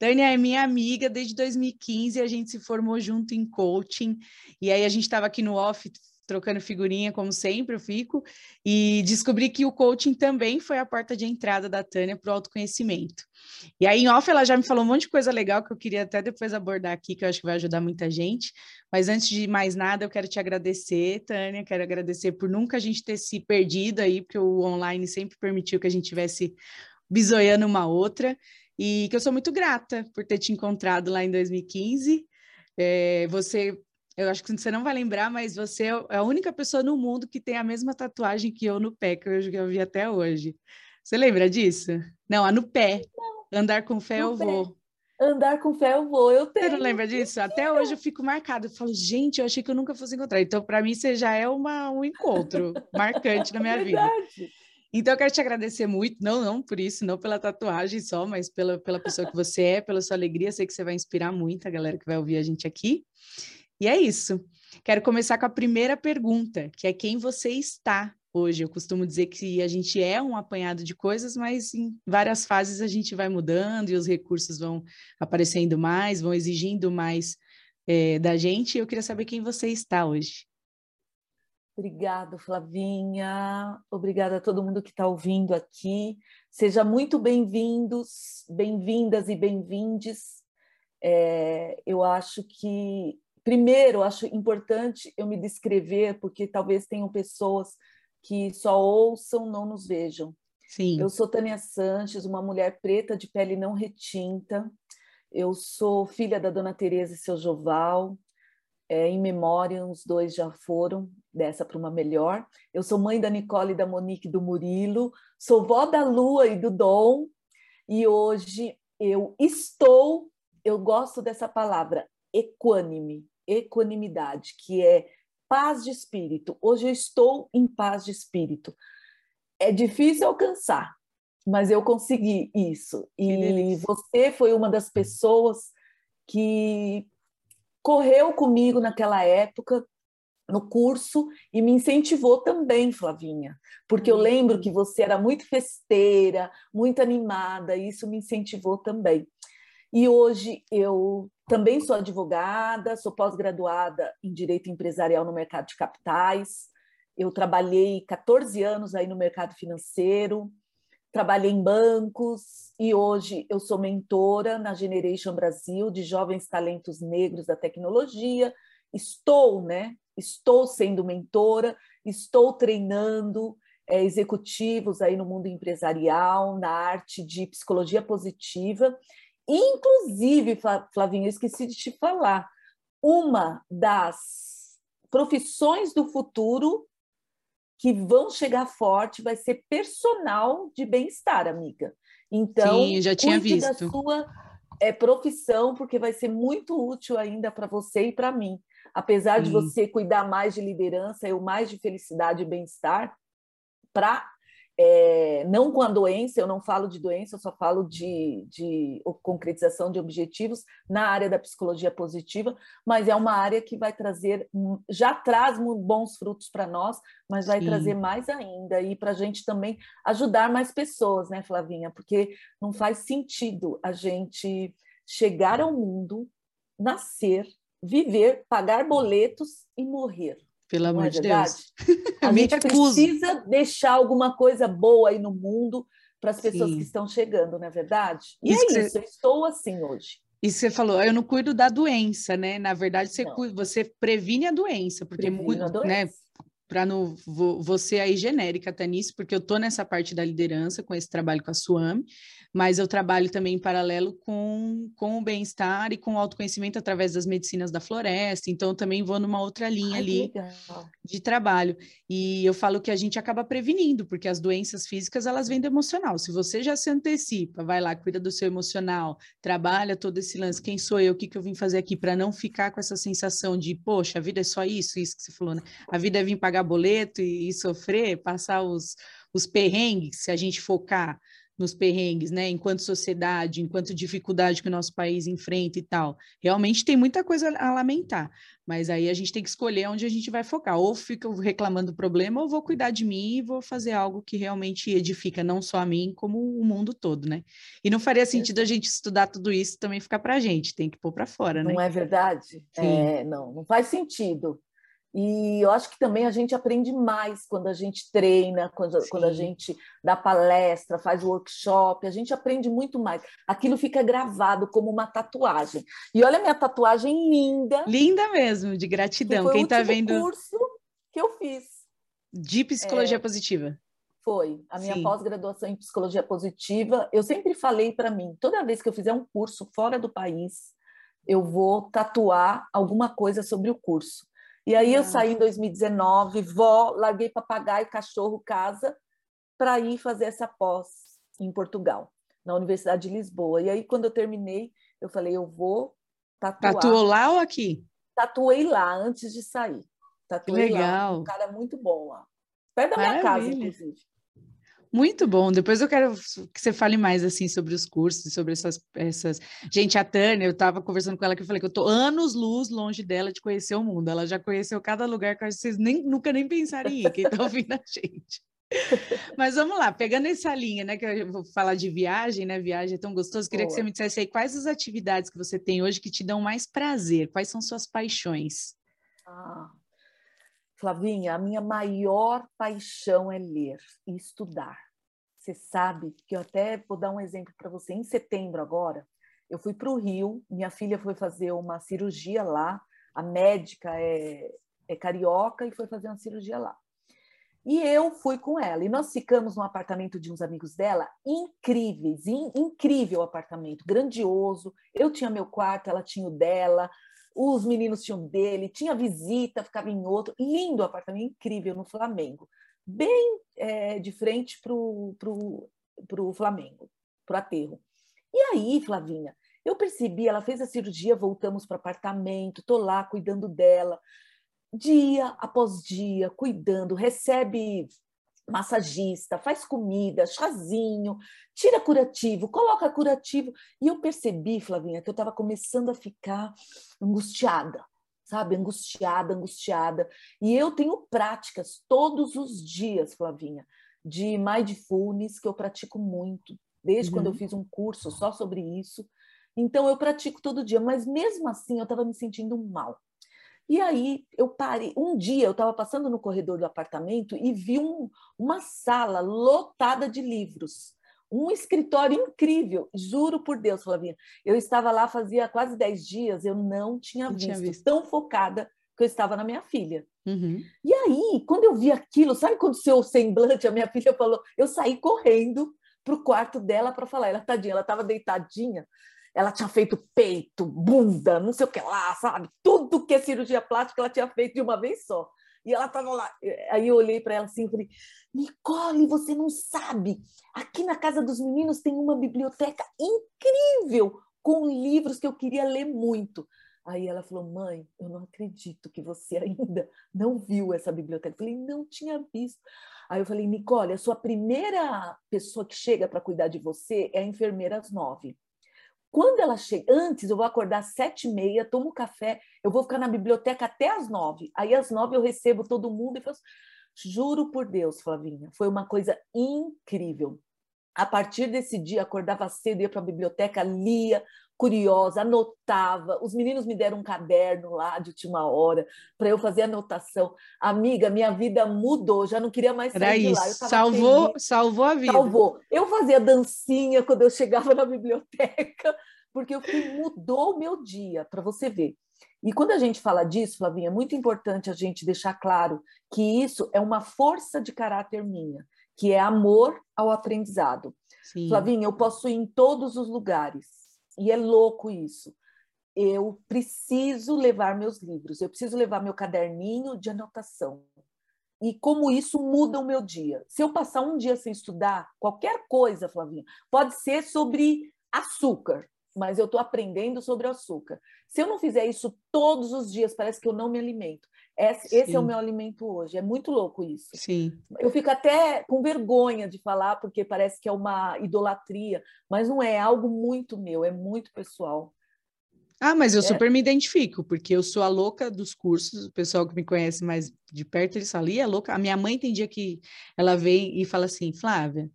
Tânia é minha amiga desde 2015, a gente se formou junto em coaching, e aí a gente estava aqui no off trocando figurinha, como sempre eu fico, e descobri que o coaching também foi a porta de entrada da Tânia para o autoconhecimento. E aí, em off, ela já me falou um monte de coisa legal que eu queria até depois abordar aqui, que eu acho que vai ajudar muita gente. Mas antes de mais nada, eu quero te agradecer, Tânia, quero agradecer por nunca a gente ter se perdido aí, porque o online sempre permitiu que a gente tivesse bisoiando uma outra, e que eu sou muito grata por ter te encontrado lá em 2015. É, você eu acho que você não vai lembrar, mas você é a única pessoa no mundo que tem a mesma tatuagem que eu no pé, que eu, que eu vi até hoje. Você lembra disso? Não, a no pé. Não. Andar com fé eu pé. vou. Andar com fé eu vou, eu tenho. Você não lembra disso? Até hoje eu fico marcado. Eu falo, gente, eu achei que eu nunca fosse encontrar. Então, para mim, você já é uma, um encontro marcante na minha vida. Então, eu quero te agradecer muito, não, não por isso, não pela tatuagem só, mas pela, pela pessoa que você é, pela sua alegria. Sei que você vai inspirar muito a galera que vai ouvir a gente aqui. E é isso. Quero começar com a primeira pergunta, que é quem você está hoje. Eu costumo dizer que a gente é um apanhado de coisas, mas em várias fases a gente vai mudando e os recursos vão aparecendo mais, vão exigindo mais é, da gente. Eu queria saber quem você está hoje. Obrigada, Flavinha. Obrigada a todo mundo que está ouvindo aqui. Seja muito bem-vindos, bem-vindas e bem-vindes. É, eu acho que primeiro, acho importante eu me descrever, porque talvez tenham pessoas que só ouçam, não nos vejam. Sim. Eu sou Tânia Sanches, uma mulher preta de pele não retinta. Eu sou filha da Dona Teresa e seu Joval. É, em memória, os dois já foram, dessa para uma melhor. Eu sou mãe da Nicole, da Monique e do Murilo. Sou vó da Lua e do Dom. E hoje eu estou, eu gosto dessa palavra, equânime equanimidade, que é paz de espírito. Hoje eu estou em paz de espírito. É difícil alcançar, mas eu consegui isso. E você foi uma das pessoas que correu comigo naquela época no curso e me incentivou também, Flavinha, porque eu lembro que você era muito festeira, muito animada, e isso me incentivou também. E hoje eu também sou advogada, sou pós-graduada em Direito Empresarial no mercado de capitais. Eu trabalhei 14 anos aí no mercado financeiro, trabalhei em bancos e hoje eu sou mentora na Generation Brasil de jovens talentos negros da tecnologia. Estou, né? Estou sendo mentora, estou treinando é, executivos aí no mundo empresarial, na arte de psicologia positiva Inclusive, Flavinho, eu esqueci de te falar, uma das profissões do futuro que vão chegar forte vai ser personal de bem-estar, amiga. Então, Sim, já tinha visto. da sua é, profissão, porque vai ser muito útil ainda para você e para mim. Apesar Sim. de você cuidar mais de liderança, eu mais de felicidade e bem-estar, para é, não com a doença, eu não falo de doença, eu só falo de, de concretização de objetivos na área da psicologia positiva, mas é uma área que vai trazer, já traz bons frutos para nós, mas vai Sim. trazer mais ainda, e para a gente também ajudar mais pessoas, né, Flavinha? Porque não faz sentido a gente chegar ao mundo, nascer, viver, pagar boletos e morrer. Pelo amor é de Deus. A gente precisa deixar alguma coisa boa aí no mundo para as pessoas Sim. que estão chegando, não é verdade? E isso é isso, você... eu estou assim hoje. E você falou, eu não cuido da doença, né? Na verdade, você, cuida, você previne a doença, porque muito, a né? Para não vou, vou ser aí genérica até nisso, porque eu tô nessa parte da liderança com esse trabalho com a Suame, mas eu trabalho também em paralelo com, com o bem-estar e com o autoconhecimento através das medicinas da floresta, então eu também vou numa outra linha Ai, ali de trabalho. E eu falo que a gente acaba prevenindo, porque as doenças físicas elas vêm do emocional. Se você já se antecipa, vai lá, cuida do seu emocional, trabalha todo esse lance, quem sou eu, o que, que eu vim fazer aqui para não ficar com essa sensação de, poxa, a vida é só isso, isso que você falou, né? A vida é vir pagar boleto e, e sofrer, passar os, os perrengues, se a gente focar nos perrengues, né? Enquanto sociedade, enquanto dificuldade que o nosso país enfrenta e tal. Realmente tem muita coisa a lamentar, mas aí a gente tem que escolher onde a gente vai focar. Ou fica reclamando do problema, ou vou cuidar de mim e vou fazer algo que realmente edifica não só a mim, como o mundo todo, né? E não faria sentido a gente estudar tudo isso também ficar para a gente, tem que pôr para fora, né? Não é verdade? É, não, não faz sentido. E eu acho que também a gente aprende mais quando a gente treina, quando, quando, a gente dá palestra, faz workshop, a gente aprende muito mais. Aquilo fica gravado como uma tatuagem. E olha a minha tatuagem linda. Linda mesmo, de gratidão. Que Quem está vendo. curso que eu fiz. De psicologia é, positiva. Foi. A minha pós-graduação em psicologia positiva. Eu sempre falei para mim: toda vez que eu fizer um curso fora do país, eu vou tatuar alguma coisa sobre o curso e aí eu saí em 2019, vó, larguei papagaio, cachorro, casa, para ir fazer essa pós em Portugal, na Universidade de Lisboa. E aí, quando eu terminei, eu falei, eu vou tatuar. Tatuou lá ou aqui? Tatuei lá, antes de sair. Tatuei Legal. lá. Um cara muito bom lá. Perto da minha casa, inclusive. Muito bom. Depois eu quero que você fale mais assim sobre os cursos, sobre essas, essas. Gente, a Tânia, eu estava conversando com ela que eu falei que eu tô anos luz longe dela de conhecer o mundo. Ela já conheceu cada lugar que vocês nem, nunca nem pensaram em ir, quem está ouvindo a gente. Mas vamos lá, pegando essa linha, né? Que eu vou falar de viagem, né? Viagem é tão gostoso. Queria Boa. que você me dissesse aí quais as atividades que você tem hoje que te dão mais prazer, quais são suas paixões? Ah, Flavinha, a minha maior paixão é ler e estudar. Você sabe que eu até vou dar um exemplo para você. Em setembro agora, eu fui para o Rio, minha filha foi fazer uma cirurgia lá, a médica é, é carioca e foi fazer uma cirurgia lá. E eu fui com ela. E nós ficamos no apartamento de uns amigos dela, incríveis, in, incrível apartamento, grandioso. Eu tinha meu quarto, ela tinha o dela os meninos tinham dele, tinha visita, ficava em outro. Lindo apartamento, incrível, no Flamengo. Bem é, de frente para o pro, pro Flamengo, para o aterro. E aí, Flavinha, eu percebi, ela fez a cirurgia, voltamos para o apartamento, estou lá cuidando dela, dia após dia, cuidando, recebe massagista, faz comida, chazinho, tira curativo, coloca curativo. E eu percebi, Flavinha, que eu estava começando a ficar angustiada, sabe? Angustiada, angustiada. E eu tenho práticas todos os dias, Flavinha, de mindfulness, que eu pratico muito, desde uhum. quando eu uhum. fiz um curso só sobre isso. Então, eu pratico todo dia, mas mesmo assim eu estava me sentindo mal. E aí eu parei. Um dia eu estava passando no corredor do apartamento e vi um, uma sala lotada de livros. Um escritório incrível, juro por Deus, Flavinha. Eu estava lá fazia quase 10 dias, eu não tinha, não visto, tinha visto, tão focada que eu estava na minha filha. Uhum. E aí, quando eu vi aquilo, sabe quando o seu semblante, a minha filha falou, eu saí correndo para o quarto dela para falar. Ela, tadinha, ela estava deitadinha ela tinha feito peito, bunda, não sei o que lá, sabe? Tudo que é cirurgia plástica ela tinha feito de uma vez só. E ela estava lá. Aí eu olhei para ela assim e falei: Nicole, você não sabe. Aqui na casa dos meninos tem uma biblioteca incrível com livros que eu queria ler muito. Aí ela falou: Mãe, eu não acredito que você ainda não viu essa biblioteca. Eu falei: Não tinha visto. Aí eu falei: Nicole, a sua primeira pessoa que chega para cuidar de você é a enfermeira às nove. Quando ela chega, antes eu vou acordar às sete e meia, tomo café, eu vou ficar na biblioteca até às nove. Aí às nove eu recebo todo mundo e faço. Juro por Deus, Flavinha, foi uma coisa incrível. A partir desse dia, acordava cedo, ia para a biblioteca, lia, curiosa, anotava. Os meninos me deram um caderno lá de última hora para eu fazer anotação. Amiga, minha vida mudou, já não queria mais sair Era de lá. salvou, salvou a vida. Salvou. Eu fazia dancinha quando eu chegava na biblioteca. porque eu fui, mudou o meu dia, para você ver. E quando a gente fala disso, Flavinha, é muito importante a gente deixar claro que isso é uma força de caráter minha, que é amor ao aprendizado. Sim. Flavinha, eu posso ir em todos os lugares, e é louco isso. Eu preciso levar meus livros, eu preciso levar meu caderninho de anotação. E como isso muda o meu dia. Se eu passar um dia sem estudar, qualquer coisa, Flavinha, pode ser sobre açúcar mas eu estou aprendendo sobre açúcar. Se eu não fizer isso todos os dias, parece que eu não me alimento. Esse, esse, é o meu alimento hoje. É muito louco isso. Sim. Eu fico até com vergonha de falar, porque parece que é uma idolatria, mas não é, é algo muito meu, é muito pessoal. Ah, mas eu é. super me identifico, porque eu sou a louca dos cursos, o pessoal que me conhece mais de perto, eles falam, é louca. A minha mãe tem dia que ela vem e fala assim, Flávia,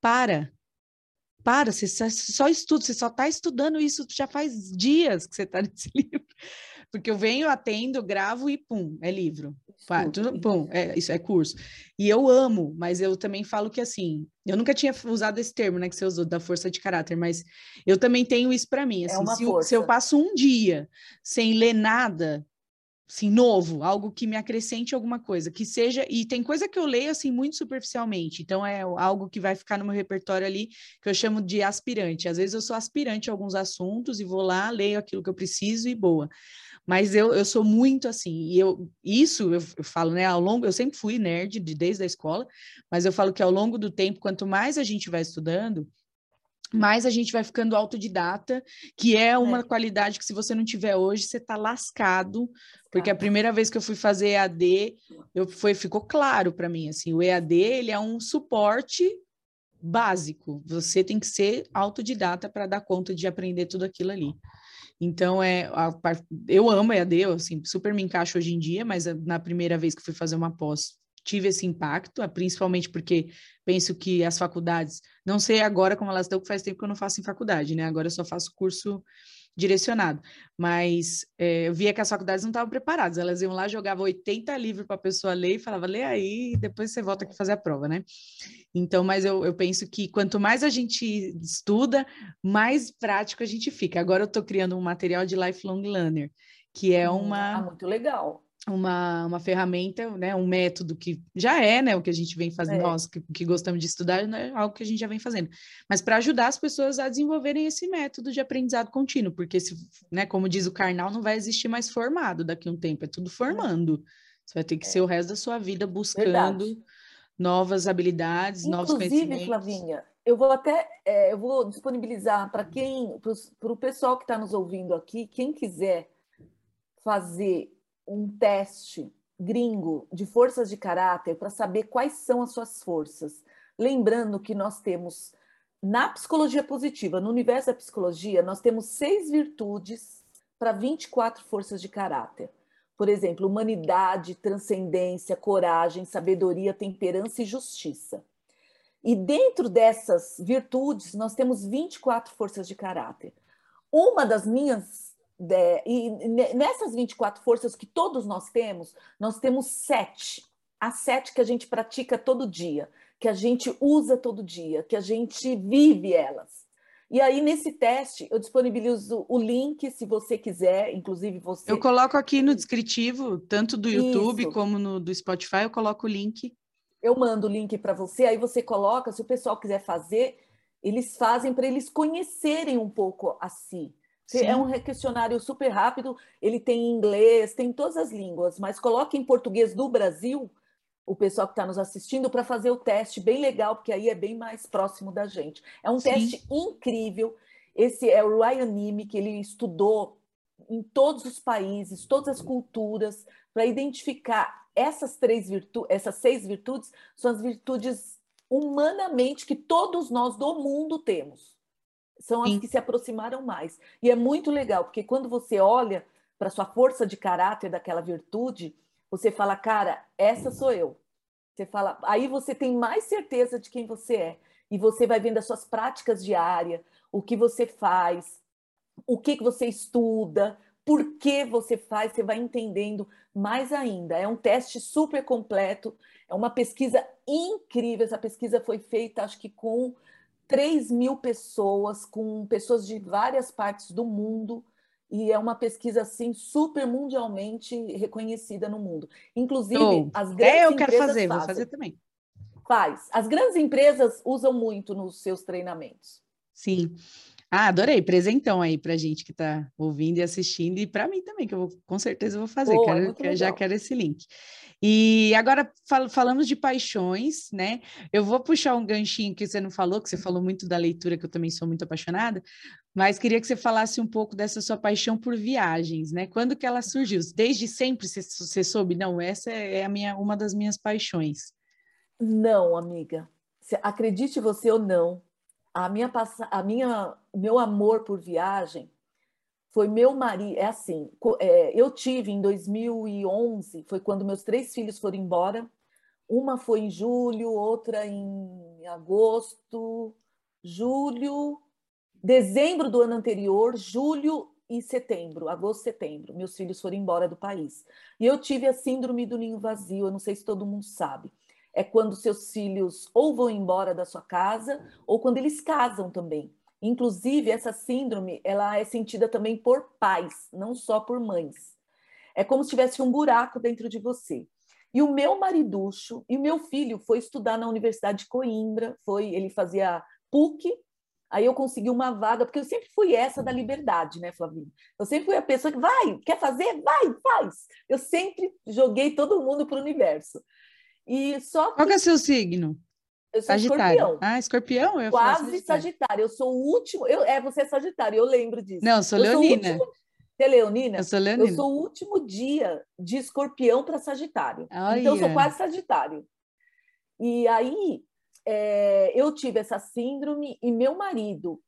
para, para, você só estuda, você só está estudando isso já faz dias que você está nesse livro. Porque eu venho, atendo, gravo e pum, é livro. Pum, é, isso é curso. E eu amo, mas eu também falo que assim, eu nunca tinha usado esse termo, né, que você usou, da força de caráter, mas eu também tenho isso para mim. É assim, é se, eu, se eu passo um dia sem ler nada, assim, novo, algo que me acrescente alguma coisa, que seja, e tem coisa que eu leio assim muito superficialmente, então é algo que vai ficar no meu repertório ali, que eu chamo de aspirante. Às vezes eu sou aspirante a alguns assuntos e vou lá, leio aquilo que eu preciso e boa. Mas eu, eu sou muito assim, e eu, isso eu, eu falo, né, ao longo, eu sempre fui nerd de, desde a escola, mas eu falo que ao longo do tempo, quanto mais a gente vai estudando, mais a gente vai ficando autodidata, que é uma é. qualidade que se você não tiver hoje, você está lascado, porque a primeira vez que eu fui fazer EAD, eu foi ficou claro para mim assim, o EAD ele é um suporte básico. Você tem que ser autodidata para dar conta de aprender tudo aquilo ali. Então é a, eu amo EAD, eu assim, super me encaixo hoje em dia, mas na primeira vez que fui fazer uma pós, tive esse impacto, principalmente porque penso que as faculdades, não sei agora como elas estão, que faz tempo que eu não faço em faculdade, né? Agora eu só faço curso direcionado. Mas é, eu via que as faculdades não estavam preparadas. Elas iam lá, jogavam 80 livros para a pessoa ler e falava, lê aí, depois você volta aqui fazer a prova, né? Então, mas eu, eu penso que quanto mais a gente estuda, mais prático a gente fica. Agora eu estou criando um material de lifelong learner, que é hum, uma. Ah, muito legal uma, uma ferramenta, né, um método que já é, né, o que a gente vem fazendo, é. nós que, que, gostamos de estudar, né, algo que a gente já vem fazendo, mas para ajudar as pessoas a desenvolverem esse método de aprendizado contínuo, porque se, né, como diz o Karnal, não vai existir mais formado daqui a um tempo, é tudo formando. Você vai ter que é. ser o resto da sua vida buscando Verdade. novas habilidades, Inclusive, novos conhecimentos. Flavinha, eu vou até é, eu vou disponibilizar para quem, para o pessoal que está nos ouvindo aqui, quem quiser fazer um teste gringo de forças de caráter para saber quais são as suas forças. Lembrando que nós temos, na psicologia positiva, no universo da psicologia, nós temos seis virtudes para 24 forças de caráter. Por exemplo, humanidade, transcendência, coragem, sabedoria, temperança e justiça. E dentro dessas virtudes, nós temos 24 forças de caráter. Uma das minhas de, e nessas 24 forças que todos nós temos, nós temos sete. As sete que a gente pratica todo dia, que a gente usa todo dia, que a gente vive elas. E aí, nesse teste, eu disponibilizo o link, se você quiser, inclusive você. Eu coloco aqui no descritivo, tanto do YouTube Isso. como no do Spotify, eu coloco o link. Eu mando o link para você, aí você coloca, se o pessoal quiser fazer, eles fazem para eles conhecerem um pouco a si. Sim. É um questionário super rápido, ele tem inglês, tem todas as línguas, mas coloque em português do Brasil, o pessoal que está nos assistindo, para fazer o teste bem legal, porque aí é bem mais próximo da gente. É um Sim. teste incrível. Esse é o Ryan que ele estudou em todos os países, todas as culturas, para identificar essas três virtudes, essas seis virtudes, são as virtudes humanamente que todos nós do mundo temos são as Sim. que se aproximaram mais. E é muito legal, porque quando você olha para sua força de caráter daquela virtude, você fala, cara, essa sou eu. Você fala, aí você tem mais certeza de quem você é. E você vai vendo as suas práticas diárias, o que você faz, o que, que você estuda, por que você faz, você vai entendendo mais ainda. É um teste super completo, é uma pesquisa incrível. Essa pesquisa foi feita, acho que com 3 mil pessoas, com pessoas de várias partes do mundo, e é uma pesquisa assim super mundialmente reconhecida no mundo. Inclusive, oh, as grandes é, eu quero fazer, fazem. vou fazer também. Faz. As grandes empresas usam muito nos seus treinamentos. Sim. Ah, adorei. Presentão aí para gente que está ouvindo e assistindo, e para mim também, que eu vou, com certeza vou fazer, quero, é já quero esse link. E agora fal falamos de paixões, né? Eu vou puxar um ganchinho que você não falou, que você falou muito da leitura, que eu também sou muito apaixonada, mas queria que você falasse um pouco dessa sua paixão por viagens, né? Quando que ela surgiu? Desde sempre você, você soube? Não, essa é a minha, uma das minhas paixões. Não, amiga. Acredite você ou não, a minha, a minha, meu amor por viagem foi meu marido. É assim, é, eu tive em 2011, foi quando meus três filhos foram embora. Uma foi em julho, outra em agosto, julho, dezembro do ano anterior, julho e setembro, agosto, setembro. Meus filhos foram embora do país. E eu tive a síndrome do ninho vazio, eu não sei se todo mundo sabe é quando seus filhos ou vão embora da sua casa ou quando eles casam também. Inclusive, essa síndrome ela é sentida também por pais, não só por mães. É como se tivesse um buraco dentro de você. E o meu mariducho e o meu filho foi estudar na Universidade de Coimbra, foi, ele fazia PUC, aí eu consegui uma vaga, porque eu sempre fui essa da liberdade, né, Flavinho? Eu sempre fui a pessoa que vai, quer fazer? Vai, faz. Eu sempre joguei todo mundo para o universo. E só que... Qual é o seu signo? Eu sou Sagitário. escorpião. Ah, escorpião? Eu Quase sagitário. sagitário. Eu sou o último. Eu, é, você é Sagitário, eu lembro disso. Não, eu sou Leonina. Sou você é Leonina? Eu sou Leonina. Eu sou o último dia de escorpião para Sagitário. Oh, então, eu sou quase Sagitário. E aí, é, eu tive essa síndrome e meu marido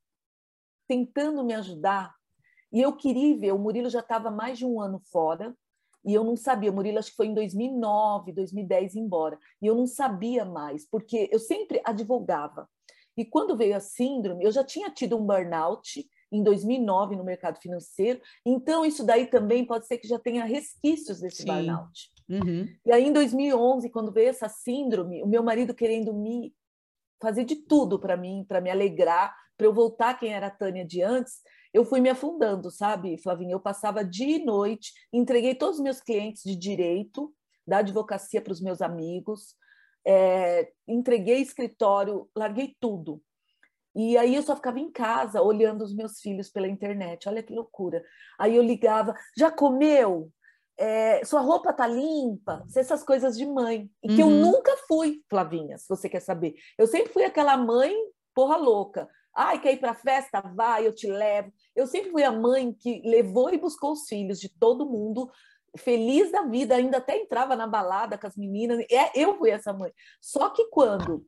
tentando me ajudar. E eu queria ver, o Murilo já estava mais de um ano fora e eu não sabia. Murilo acho que foi em 2009, 2010 embora. E eu não sabia mais, porque eu sempre advogava. E quando veio a síndrome, eu já tinha tido um burnout em 2009 no mercado financeiro. Então, isso daí também pode ser que já tenha resquícios desse Sim. burnout. Uhum. E aí, em 2011, quando veio essa síndrome, o meu marido querendo me fazer de tudo para mim, para me alegrar, para eu voltar quem era a Tânia de antes, eu fui me afundando, sabe, Flavinha? Eu passava dia e noite, entreguei todos os meus clientes de direito, da advocacia para os meus amigos, é, entreguei escritório, larguei tudo. E aí eu só ficava em casa olhando os meus filhos pela internet. Olha que loucura. Aí eu ligava, já comeu? É, sua roupa tá limpa? Essas coisas de mãe. E que uhum. eu nunca fui, Flavinha, se você quer saber. Eu sempre fui aquela mãe porra louca. Ai, quer ir para festa? Vai, eu te levo. Eu sempre fui a mãe que levou e buscou os filhos de todo mundo, feliz da vida, ainda até entrava na balada com as meninas. É, eu fui essa mãe. Só que quando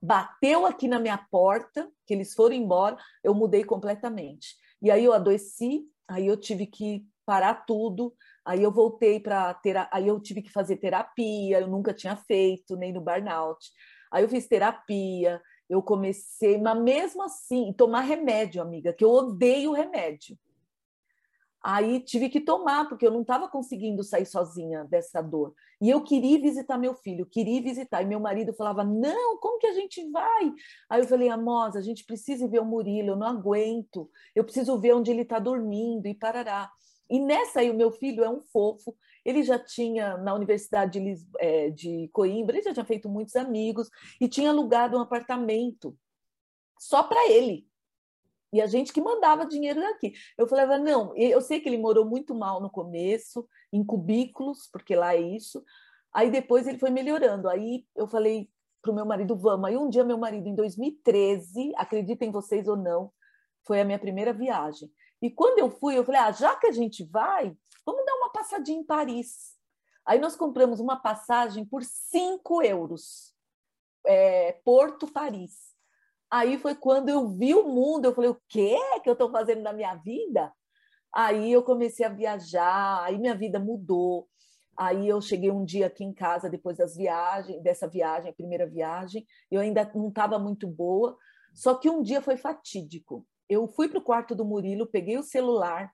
bateu aqui na minha porta, que eles foram embora, eu mudei completamente. E aí eu adoeci, aí eu tive que parar tudo, aí eu voltei para ter, aí eu tive que fazer terapia, eu nunca tinha feito, nem no burnout. Aí eu fiz terapia, eu comecei, mas mesmo assim, tomar remédio, amiga, que eu odeio remédio. Aí tive que tomar, porque eu não estava conseguindo sair sozinha dessa dor. E eu queria visitar meu filho, queria visitar. E meu marido falava: Não, como que a gente vai? Aí eu falei: Amosa, a gente precisa ver o Murilo, eu não aguento. Eu preciso ver onde ele está dormindo e parará. E nessa aí, o meu filho é um fofo, ele já tinha, na Universidade de, é, de Coimbra, ele já tinha feito muitos amigos e tinha alugado um apartamento só para ele. E a gente que mandava dinheiro daqui. Eu falava, não, eu sei que ele morou muito mal no começo, em cubículos, porque lá é isso. Aí depois ele foi melhorando. Aí eu falei para o meu marido, vamos. Aí um dia meu marido, em 2013, acreditem vocês ou não, foi a minha primeira viagem. E quando eu fui, eu falei, ah, já que a gente vai, vamos dar uma passadinha em Paris. Aí nós compramos uma passagem por 5 euros, é, Porto, Paris. Aí foi quando eu vi o mundo, eu falei, o que que eu estou fazendo na minha vida? Aí eu comecei a viajar, aí minha vida mudou. Aí eu cheguei um dia aqui em casa depois das viagens, dessa viagem, a primeira viagem, eu ainda não estava muito boa, só que um dia foi fatídico. Eu fui para o quarto do Murilo, peguei o celular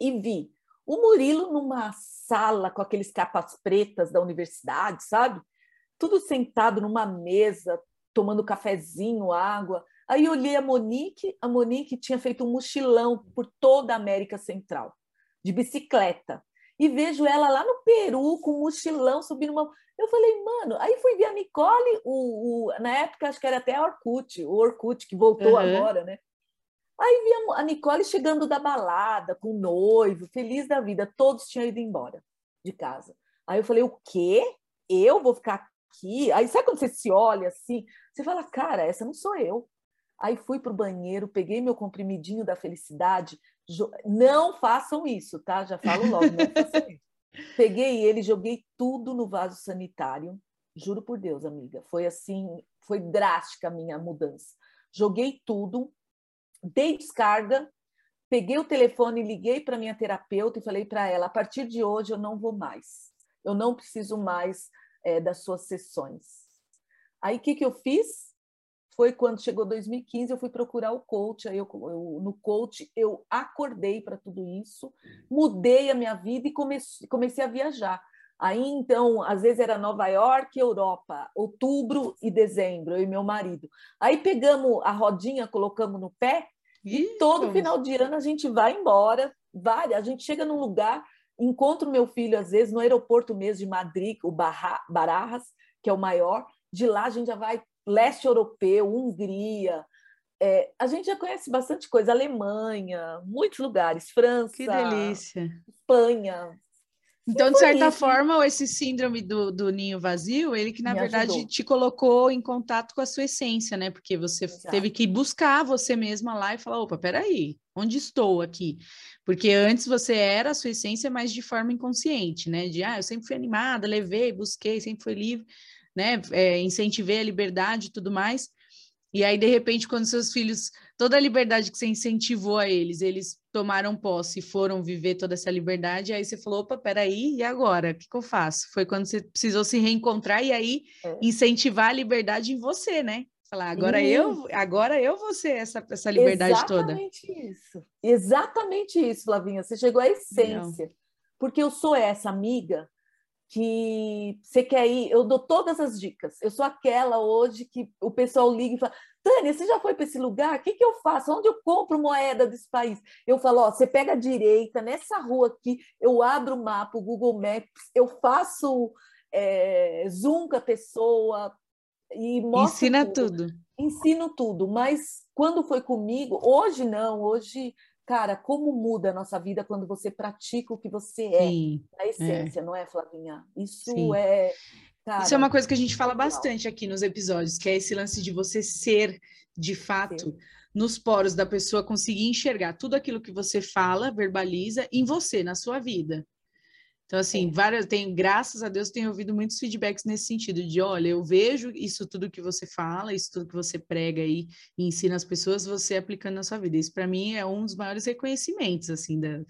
e vi o Murilo numa sala com aqueles capas pretas da universidade, sabe? Tudo sentado numa mesa, tomando cafezinho, água. Aí eu olhei a Monique, a Monique tinha feito um mochilão por toda a América Central, de bicicleta. E vejo ela lá no Peru com um mochilão subindo uma. Eu falei, mano, aí fui ver a Nicole, o, o, na época acho que era até a Orkut, o Orkut que voltou uhum. agora, né? Aí vi a Nicole chegando da balada, com o noivo, feliz da vida, todos tinham ido embora de casa. Aí eu falei, o quê? Eu vou ficar aqui? Aí sabe quando você se olha assim? Você fala, cara, essa não sou eu. Aí fui para o banheiro, peguei meu comprimidinho da felicidade. Não façam isso, tá? Já falo logo, não façam isso. Peguei ele, joguei tudo no vaso sanitário. Juro por Deus, amiga. Foi assim, foi drástica a minha mudança. Joguei tudo, dei descarga, peguei o telefone, liguei para minha terapeuta e falei para ela: a partir de hoje eu não vou mais. Eu não preciso mais é, das suas sessões. Aí o que, que eu fiz? foi quando chegou 2015, eu fui procurar o coach. Aí eu, eu no coach eu acordei para tudo isso, mudei a minha vida e comecei, comecei a viajar. Aí então, às vezes era Nova York, Europa, outubro e dezembro, eu e meu marido. Aí pegamos a rodinha, colocamos no pé e todo final de ano a gente vai embora, vai, a gente chega num lugar, encontro meu filho às vezes no aeroporto mesmo de Madrid, o Barajas, que é o maior, de lá a gente já vai leste europeu, Hungria. É, a gente já conhece bastante coisa, Alemanha, muitos lugares, França, que delícia. Espanha. Então, de certa isso. forma, esse síndrome do, do, ninho vazio, ele que na Me verdade ajudou. te colocou em contato com a sua essência, né? Porque você Exato. teve que buscar você mesma lá e falar: opa, peraí, onde estou aqui? Porque antes você era a sua essência, mas de forma inconsciente, né? De ah, eu sempre fui animada, levei, busquei, sempre fui livre né? É, incentivei a liberdade e tudo mais. E aí, de repente, quando seus filhos, toda a liberdade que você incentivou a eles, eles tomaram posse e foram viver toda essa liberdade, aí você falou, opa, peraí, e agora? O que, que eu faço? Foi quando você precisou se reencontrar e aí é. incentivar a liberdade em você, né? Falar, agora eu, agora eu vou ser essa, essa liberdade Exatamente toda. Exatamente isso. Exatamente isso, Flavinha. Você chegou à essência. Não. Porque eu sou essa amiga que você quer ir, eu dou todas as dicas. Eu sou aquela hoje que o pessoal liga e fala: Tânia, você já foi para esse lugar? O que, que eu faço? Onde eu compro moeda desse país? Eu falo: ó, você pega a direita, nessa rua aqui, eu abro o mapa, o Google Maps, eu faço é, zoom com a pessoa e mostro. Ensina tudo. tudo. Ensino tudo, mas quando foi comigo, hoje não, hoje Cara, como muda a nossa vida quando você pratica o que você é, Sim, na essência, é. não é, Flavinha? Isso Sim. é. Cara, Isso é uma coisa que a gente fala bastante aqui nos episódios, que é esse lance de você ser, de fato, Sim. nos poros da pessoa, conseguir enxergar tudo aquilo que você fala, verbaliza em você, na sua vida. Então, assim, é. várias, tem, graças a Deus, tenho ouvido muitos feedbacks nesse sentido, de olha, eu vejo isso tudo que você fala, isso tudo que você prega aí e ensina as pessoas, você aplicando na sua vida. Isso, para mim, é um dos maiores reconhecimentos, assim, da.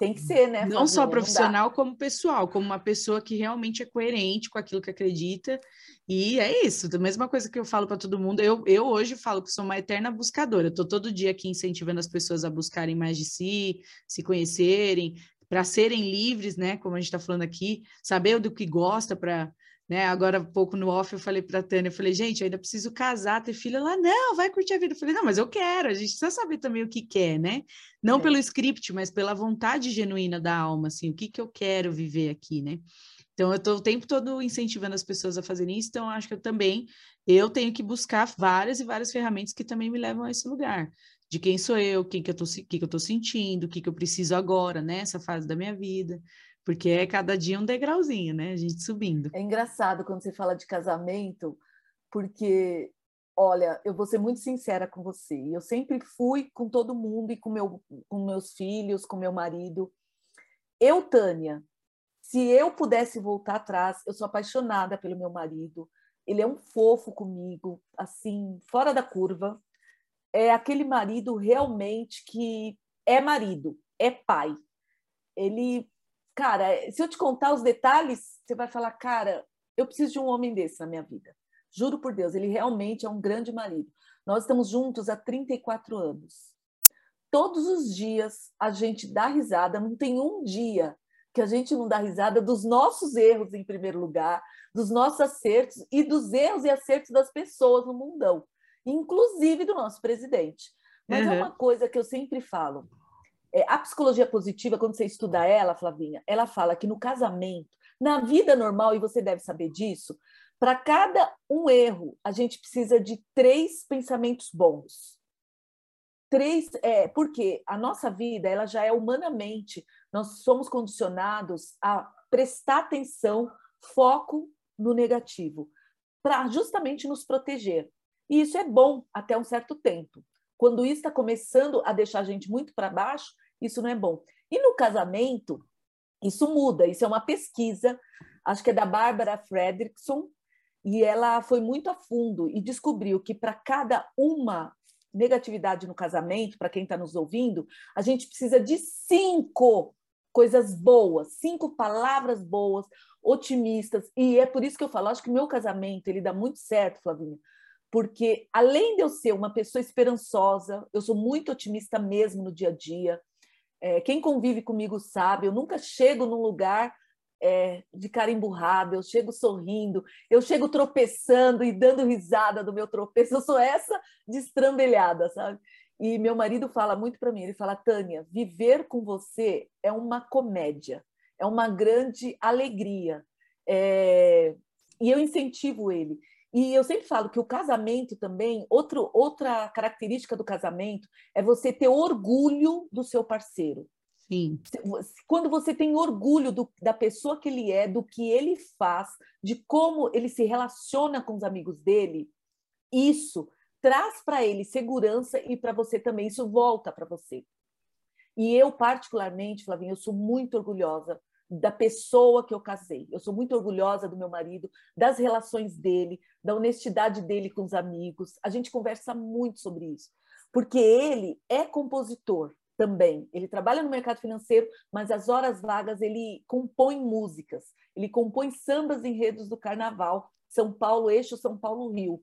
Tem que ser, né? Não só profissional, como pessoal, como uma pessoa que realmente é coerente com aquilo que acredita. E é isso, a mesma coisa que eu falo para todo mundo. Eu, eu hoje falo que sou uma eterna buscadora. Eu estou todo dia aqui incentivando as pessoas a buscarem mais de si, se conhecerem, para serem livres, né? Como a gente está falando aqui, saber do que gosta para. Né? Agora, pouco no off, eu falei para a Tânia, eu falei, gente, eu ainda preciso casar, ter filho. Ela, não, vai curtir a vida. Eu falei, não, mas eu quero, a gente precisa saber também o que quer, né? Não é. pelo script, mas pela vontade genuína da alma, assim, o que, que eu quero viver aqui, né? Então, eu estou o tempo todo incentivando as pessoas a fazerem isso, então acho que eu também, eu tenho que buscar várias e várias ferramentas que também me levam a esse lugar de quem sou eu, quem que eu tô, que que eu tô sentindo, o que que eu preciso agora, nessa né, fase da minha vida, porque é cada dia um degrauzinho, né? A gente subindo. É engraçado quando você fala de casamento, porque olha, eu vou ser muito sincera com você. Eu sempre fui com todo mundo e com meu com meus filhos, com meu marido. Eu, Tânia, se eu pudesse voltar atrás, eu sou apaixonada pelo meu marido. Ele é um fofo comigo, assim, fora da curva é aquele marido realmente que é marido, é pai. Ele, cara, se eu te contar os detalhes, você vai falar, cara, eu preciso de um homem desse na minha vida. Juro por Deus, ele realmente é um grande marido. Nós estamos juntos há 34 anos. Todos os dias a gente dá risada, não tem um dia que a gente não dá risada dos nossos erros em primeiro lugar, dos nossos acertos e dos erros e acertos das pessoas no mundão. inclusive do nosso presidente. Mas uhum. é uma coisa que eu sempre falo. É, a psicologia positiva, quando você estuda ela, Flavinha, ela fala que no casamento, na vida normal, e você deve saber disso, para cada um erro, a gente precisa de três pensamentos bons. Três, é, porque a nossa vida ela já é humanamente, nós somos condicionados a prestar atenção, foco no negativo, para justamente nos proteger. E isso é bom até um certo tempo. Quando isso está começando a deixar a gente muito para baixo, isso não é bom. E no casamento, isso muda. Isso é uma pesquisa, acho que é da Bárbara Fredrickson, e ela foi muito a fundo e descobriu que para cada uma negatividade no casamento, para quem está nos ouvindo, a gente precisa de cinco coisas boas, cinco palavras boas, otimistas. E é por isso que eu falo, acho que meu casamento ele dá muito certo, Flavinha, porque além de eu ser uma pessoa esperançosa, eu sou muito otimista mesmo no dia a dia. É, quem convive comigo sabe, eu nunca chego num lugar é, de cara emburrada, eu chego sorrindo, eu chego tropeçando e dando risada do meu tropeço, eu sou essa destrambelhada, sabe? E meu marido fala muito para mim, ele fala, Tânia, viver com você é uma comédia, é uma grande alegria. É... E eu incentivo ele. E eu sempre falo que o casamento também, outro, outra característica do casamento é você ter orgulho do seu parceiro. Sim. Quando você tem orgulho do, da pessoa que ele é, do que ele faz, de como ele se relaciona com os amigos dele, isso traz para ele segurança e para você também, isso volta para você. E eu, particularmente, Flavinha, eu sou muito orgulhosa da pessoa que eu casei. Eu sou muito orgulhosa do meu marido, das relações dele, da honestidade dele com os amigos. A gente conversa muito sobre isso, porque ele é compositor também. Ele trabalha no mercado financeiro, mas as horas vagas ele compõe músicas, ele compõe sambas enredos do carnaval, São Paulo Eixo, São Paulo Rio.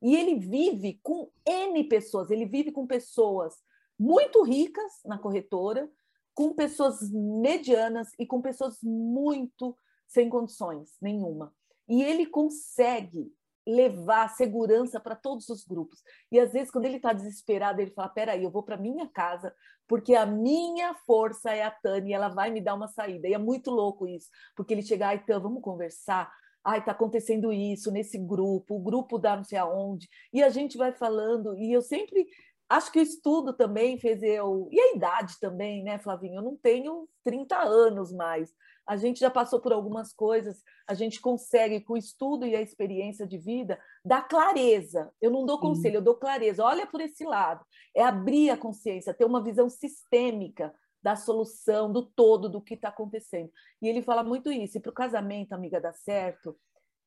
E ele vive com N pessoas, ele vive com pessoas muito ricas na corretora, com pessoas medianas e com pessoas muito sem condições nenhuma. E ele consegue levar segurança para todos os grupos. E às vezes, quando ele está desesperado, ele fala: Peraí, eu vou para minha casa, porque a minha força é a Tânia e ela vai me dar uma saída. E é muito louco isso, porque ele chega, então, vamos conversar. Ai, está acontecendo isso nesse grupo, o grupo dá não sei aonde, e a gente vai falando, e eu sempre acho que o estudo também fez eu, e a idade também, né, Flavinho? Eu não tenho 30 anos mais, a gente já passou por algumas coisas, a gente consegue, com o estudo e a experiência de vida, dar clareza. Eu não dou conselho, Sim. eu dou clareza. Olha por esse lado. É abrir a consciência, ter uma visão sistêmica da solução, do todo, do que está acontecendo. E ele fala muito isso. E para o casamento, amiga, dar certo,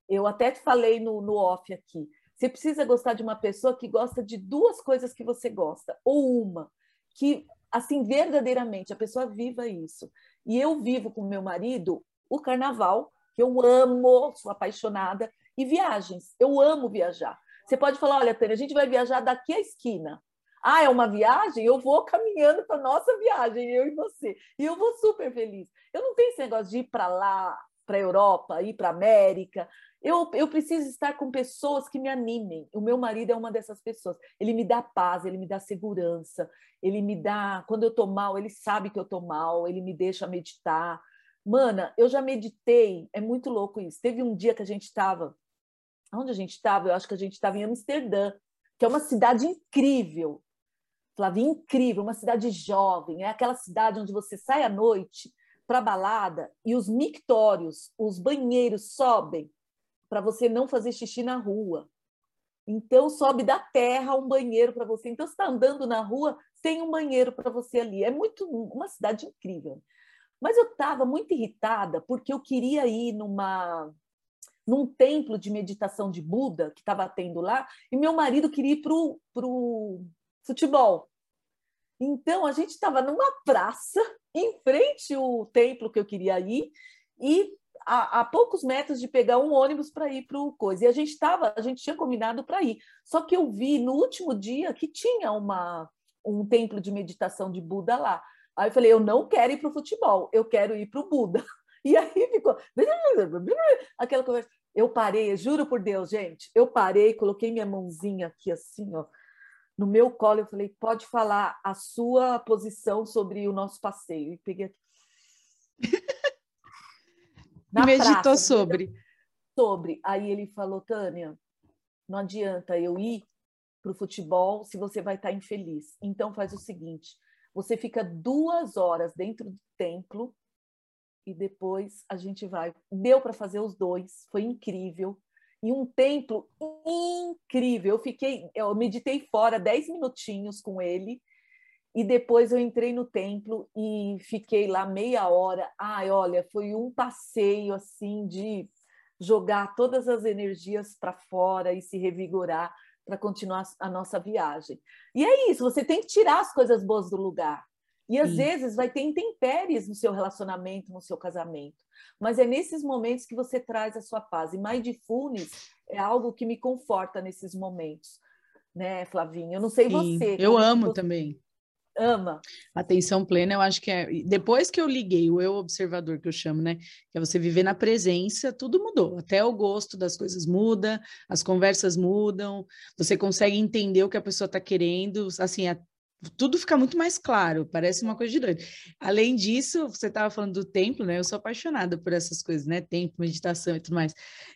eu até te falei no, no off aqui. Você precisa gostar de uma pessoa que gosta de duas coisas que você gosta, ou uma, que, assim, verdadeiramente, a pessoa viva isso. E eu vivo com meu marido o carnaval, que eu amo, sou apaixonada, e viagens. Eu amo viajar. Você pode falar, olha, Tânia, a gente vai viajar daqui à esquina. Ah, é uma viagem? Eu vou caminhando para nossa viagem, eu e você. E eu vou super feliz. Eu não tenho esse negócio de ir para lá, para Europa, ir para América. Eu, eu preciso estar com pessoas que me animem. O meu marido é uma dessas pessoas. Ele me dá paz, ele me dá segurança, ele me dá. Quando eu estou mal, ele sabe que eu estou mal, ele me deixa meditar. Mana, eu já meditei, é muito louco isso. Teve um dia que a gente estava. Onde a gente estava? Eu acho que a gente estava em Amsterdã, que é uma cidade incrível. Flávia, incrível, uma cidade jovem. É aquela cidade onde você sai à noite para balada e os mictórios, os banheiros sobem para você não fazer xixi na rua. Então sobe da terra um banheiro para você. Então você está andando na rua, tem um banheiro para você ali. É muito uma cidade incrível. Mas eu estava muito irritada porque eu queria ir numa num templo de meditação de Buda que estava tendo lá e meu marido queria ir para o futebol. Então a gente estava numa praça em frente ao templo que eu queria ir e a, a poucos metros de pegar um ônibus para ir para o coisa. E a gente estava, a gente tinha combinado para ir. Só que eu vi no último dia que tinha uma um templo de meditação de Buda lá. Aí eu falei, eu não quero ir para o futebol, eu quero ir para o Buda. E aí ficou aquela conversa. Eu parei, juro por Deus, gente. Eu parei, coloquei minha mãozinha aqui assim, ó, no meu colo. Eu falei: pode falar a sua posição sobre o nosso passeio. E peguei aqui. Na meditou praça, sobre. Sobre. Aí ele falou: Tânia, não adianta eu ir para o futebol se você vai estar tá infeliz. Então faz o seguinte: você fica duas horas dentro do templo e depois a gente vai. Deu para fazer os dois, foi incrível. E um templo incrível. Eu fiquei, eu meditei fora dez minutinhos com ele e depois eu entrei no templo e fiquei lá meia hora. Ai, olha, foi um passeio assim de jogar todas as energias para fora e se revigorar para continuar a nossa viagem. E é isso, você tem que tirar as coisas boas do lugar. E às Sim. vezes vai ter intempéries no seu relacionamento, no seu casamento. Mas é nesses momentos que você traz a sua paz. E Mindfulness é algo que me conforta nesses momentos, né, Flavinha? Eu não sei Sim, você. Eu amo você... também ama. Atenção plena, eu acho que é. Depois que eu liguei o eu observador, que eu chamo, né? Que é você viver na presença, tudo mudou. Até o gosto das coisas muda, as conversas mudam, você consegue entender o que a pessoa está querendo. Assim, tudo fica muito mais claro, parece uma coisa de doido. Além disso, você estava falando do templo, né? Eu sou apaixonada por essas coisas, né? Templo, meditação e tudo mais.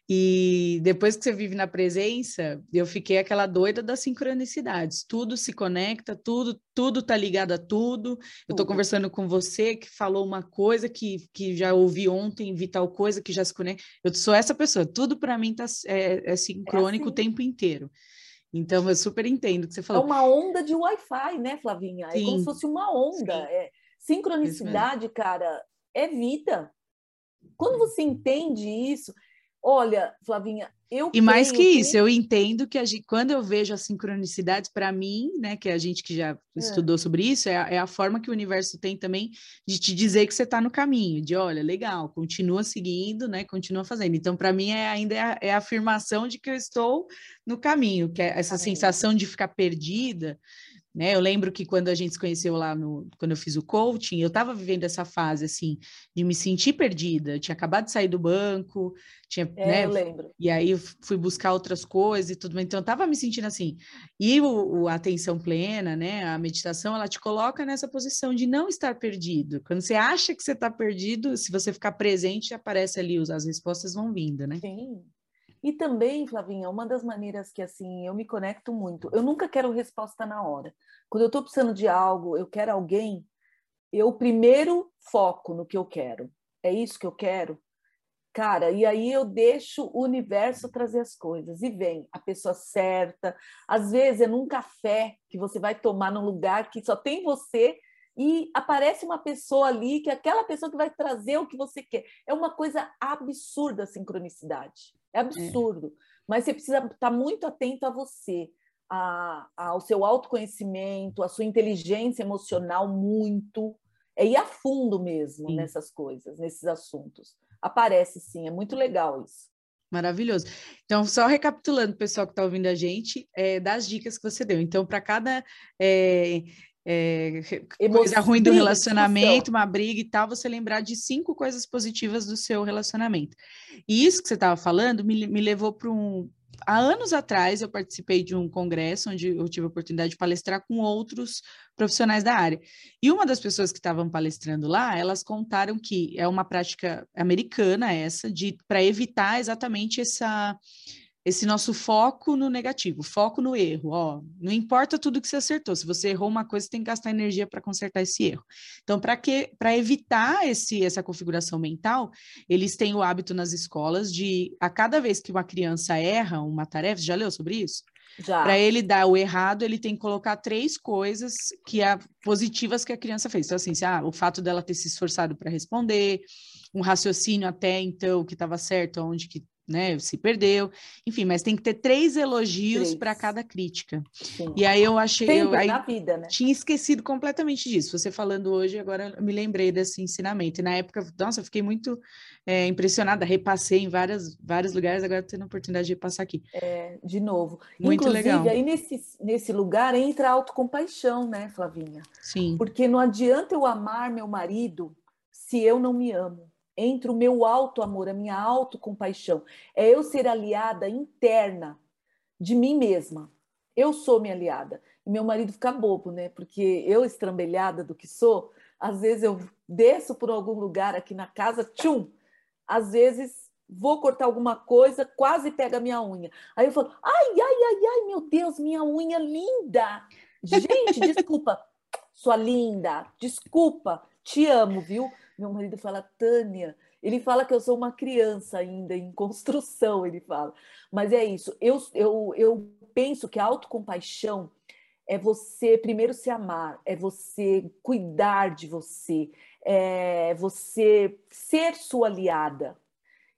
E depois que você vive na presença, eu fiquei aquela doida das sincronicidades. Tudo se conecta, tudo, tudo tá ligado a tudo. Eu estou conversando com você que falou uma coisa que, que já ouvi ontem, vi tal coisa que já se conecta. Eu sou essa pessoa. Tudo para mim tá, é, é sincrônico é assim. o tempo inteiro. Então, eu super entendo o que você falou. É uma onda de Wi-Fi, né, Flavinha? Sim. É como se fosse uma onda. É, sincronicidade, cara, é vida. Quando você entende isso, olha, Flavinha, eu e mais que isso, eu entendo que a gente, quando eu vejo as sincronicidades, para mim, né, que a gente que já é. estudou sobre isso, é a, é a, forma que o universo tem também de te dizer que você está no caminho, de olha, legal, continua seguindo, né, continua fazendo. Então, para mim, é ainda é a, é a, afirmação de que eu estou no caminho, que é essa sensação de ficar perdida, né? Eu lembro que quando a gente se conheceu lá no, quando eu fiz o coaching, eu estava vivendo essa fase assim de me sentir perdida. Eu tinha acabado de sair do banco, tinha, é, né? Eu lembro. E aí eu fui buscar outras coisas e tudo. Então eu estava me sentindo assim. E o, o, a atenção plena, né? A meditação, ela te coloca nessa posição de não estar perdido. Quando você acha que você está perdido, se você ficar presente, aparece ali as respostas vão vindo, né? Sim. E também, Flavinha, uma das maneiras que assim eu me conecto muito, eu nunca quero resposta na hora. Quando eu estou precisando de algo, eu quero alguém, eu primeiro foco no que eu quero. É isso que eu quero? Cara, e aí eu deixo o universo trazer as coisas e vem a pessoa certa. Às vezes é num café que você vai tomar num lugar que só tem você e aparece uma pessoa ali que é aquela pessoa que vai trazer o que você quer. É uma coisa absurda a sincronicidade. É absurdo. É. Mas você precisa estar muito atento a você, a, ao seu autoconhecimento, à sua inteligência emocional, muito. É ir a fundo mesmo sim. nessas coisas, nesses assuntos. Aparece sim, é muito legal isso. Maravilhoso. Então, só recapitulando, pessoal que está ouvindo a gente, é, das dicas que você deu. Então, para cada é, é, coisa ruim do relacionamento, uma briga e tal, você lembrar de cinco coisas positivas do seu relacionamento. E isso que você estava falando me, me levou para um. Há anos atrás, eu participei de um congresso onde eu tive a oportunidade de palestrar com outros profissionais da área. E uma das pessoas que estavam palestrando lá, elas contaram que é uma prática americana essa, de para evitar exatamente essa esse nosso foco no negativo, foco no erro. Ó, não importa tudo que você acertou, se você errou uma coisa, você tem que gastar energia para consertar esse erro. Então, para que para evitar esse essa configuração mental, eles têm o hábito nas escolas de a cada vez que uma criança erra uma tarefa, já leu sobre isso? Para ele dar o errado, ele tem que colocar três coisas que é positivas que a criança fez. Então, assim, se, ah, o fato dela ter se esforçado para responder, um raciocínio até então que estava certo, onde que né? Se perdeu, enfim, mas tem que ter três elogios para cada crítica. Sim. E aí eu achei, Sempre eu aí, na vida, né? tinha esquecido completamente disso. Você falando hoje, agora eu me lembrei desse ensinamento. E na época, nossa, eu fiquei muito é, impressionada, repassei em várias, vários lugares, agora tendo a oportunidade de repassar aqui. É, de novo. Muito Inclusive, legal. aí nesse, nesse lugar entra a autocompaixão, né, Flavinha? Sim. Porque não adianta eu amar meu marido se eu não me amo. Entre o meu alto amor, a minha autocompaixão. É eu ser aliada interna de mim mesma. Eu sou minha aliada. E meu marido fica bobo, né? Porque eu, estrambelhada do que sou, às vezes eu desço por algum lugar aqui na casa, tchum! Às vezes vou cortar alguma coisa, quase pega minha unha. Aí eu falo, ai, ai, ai, ai, meu Deus, minha unha linda! Gente, desculpa, sua linda, desculpa, te amo, viu? Meu marido fala, Tânia, ele fala que eu sou uma criança ainda em construção, ele fala. Mas é isso, eu, eu, eu penso que a autocompaixão é você primeiro se amar, é você cuidar de você, é você ser sua aliada.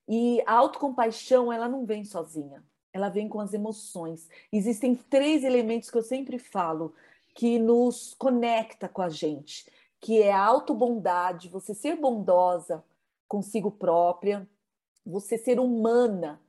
E a autocompaixão, ela não vem sozinha, ela vem com as emoções. Existem três elementos que eu sempre falo que nos conecta com a gente que é autobondade, você ser bondosa consigo própria, você ser humana,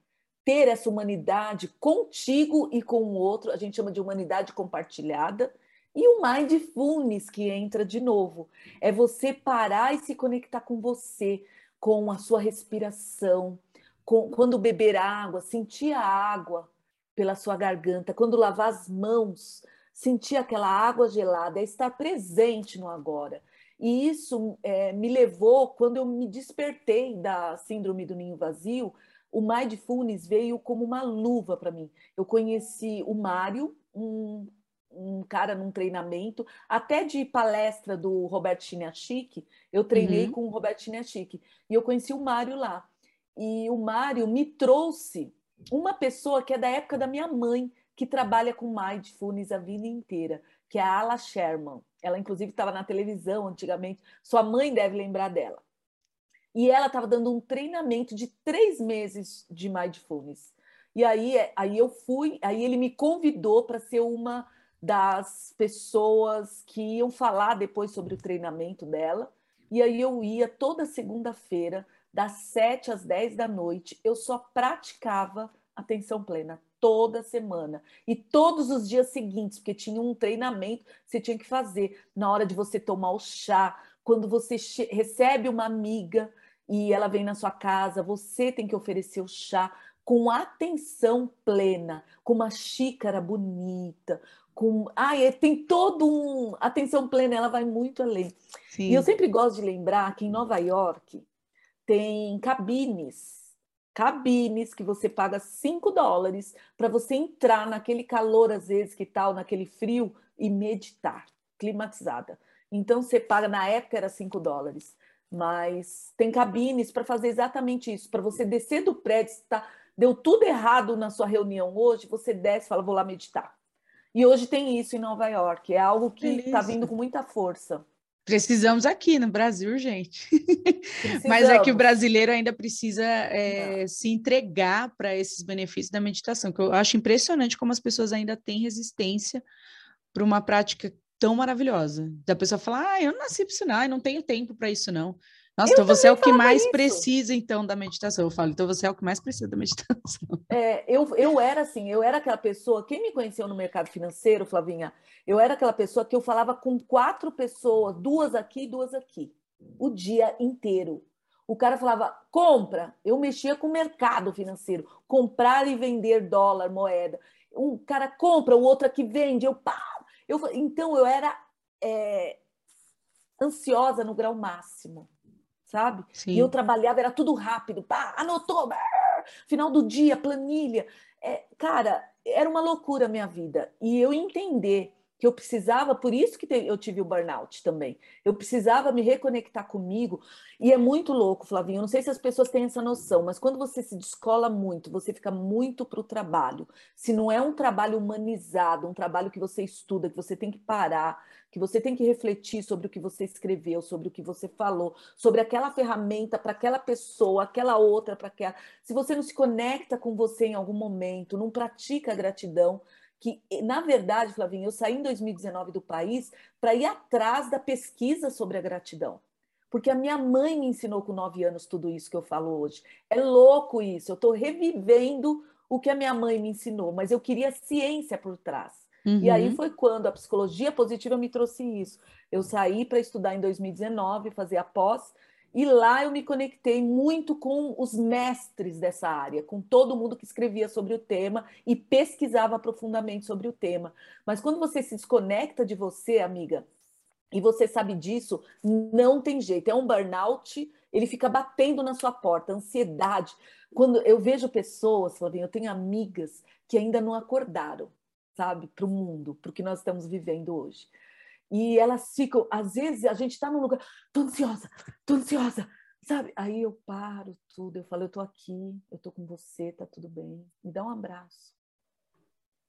ter essa humanidade contigo e com o outro, a gente chama de humanidade compartilhada, e o mindfulness que entra de novo, é você parar e se conectar com você, com a sua respiração, com, quando beber água, sentir a água pela sua garganta, quando lavar as mãos, sentir aquela água gelada, é estar presente no agora. E isso é, me levou, quando eu me despertei da síndrome do ninho vazio, o Mindfulness veio como uma luva para mim. Eu conheci o Mário, um, um, cara num treinamento, até de palestra do Roberto Chiniachik, eu treinei uhum. com o Roberto Chiniachik, e eu conheci o Mário lá. E o Mário me trouxe uma pessoa que é da época da minha mãe, que trabalha com mindfulness a vida inteira, que é a Ala Sherman. Ela, inclusive, estava na televisão antigamente. Sua mãe deve lembrar dela. E ela estava dando um treinamento de três meses de mindfulness. E aí, aí eu fui, aí ele me convidou para ser uma das pessoas que iam falar depois sobre o treinamento dela. E aí eu ia toda segunda-feira, das sete às dez da noite, eu só praticava atenção plena toda semana e todos os dias seguintes, porque tinha um treinamento que você tinha que fazer na hora de você tomar o chá, quando você recebe uma amiga e ela vem na sua casa, você tem que oferecer o chá com atenção plena, com uma xícara bonita, com ah, é, tem todo um atenção plena, ela vai muito além. Sim. E eu sempre gosto de lembrar que em Nova York tem cabines cabines que você paga 5 dólares para você entrar naquele calor, às vezes, que tal, naquele frio, e meditar, climatizada. Então, você paga, na época era 5 dólares, mas tem cabines para fazer exatamente isso, para você descer do prédio, tá, deu tudo errado na sua reunião hoje, você desce e fala, vou lá meditar. E hoje tem isso em Nova York, é algo que está vindo com muita força. Precisamos aqui no Brasil, gente. Mas é que o brasileiro ainda precisa é, se entregar para esses benefícios da meditação, que eu acho impressionante como as pessoas ainda têm resistência para uma prática tão maravilhosa. Da pessoa falar, ah, eu não nasci para isso não, eu não tenho tempo para isso não. Nossa, eu então você é o que mais isso. precisa, então, da meditação. Eu falo, então você é o que mais precisa da meditação. É, eu, eu era assim, eu era aquela pessoa, quem me conheceu no mercado financeiro, Flavinha, eu era aquela pessoa que eu falava com quatro pessoas, duas aqui, duas aqui, o dia inteiro. O cara falava, compra. Eu mexia com o mercado financeiro, comprar e vender dólar, moeda. Um cara compra, o outro aqui vende, eu pá. Eu, então eu era é, ansiosa no grau máximo sabe? Sim. E eu trabalhava, era tudo rápido, pá, anotou, final do dia, planilha. É, cara, era uma loucura a minha vida. E eu entender que eu precisava, por isso que eu tive o burnout também. Eu precisava me reconectar comigo. E é muito louco, Flavinho. Eu não sei se as pessoas têm essa noção, mas quando você se descola muito, você fica muito para o trabalho. Se não é um trabalho humanizado, um trabalho que você estuda, que você tem que parar, que você tem que refletir sobre o que você escreveu, sobre o que você falou, sobre aquela ferramenta para aquela pessoa, aquela outra para aquela. Se você não se conecta com você em algum momento, não pratica a gratidão, que, na verdade, Flavinho, eu saí em 2019 do país para ir atrás da pesquisa sobre a gratidão. Porque a minha mãe me ensinou com nove anos tudo isso que eu falo hoje. É louco isso, eu estou revivendo o que a minha mãe me ensinou, mas eu queria ciência por trás. Uhum. E aí uhum. foi quando a psicologia positiva me trouxe isso. Eu saí para estudar em 2019, fazer a pós, E lá eu me conectei muito com os mestres dessa área, com todo mundo que escrevia sobre o tema e pesquisava profundamente sobre o tema. Mas quando você se desconecta de você, amiga, e você sabe disso, não tem jeito. É um burnout, ele fica batendo na sua porta, ansiedade. Quando eu vejo pessoas, Flavinha, eu tenho amigas que ainda não acordaram, sabe, para o mundo, para o que nós estamos vivendo hoje. E elas ficam, às vezes a gente está num lugar, tô ansiosa, tô ansiosa, sabe? Aí eu paro tudo, eu falo, eu tô aqui, eu tô com você, tá tudo bem, me dá um abraço.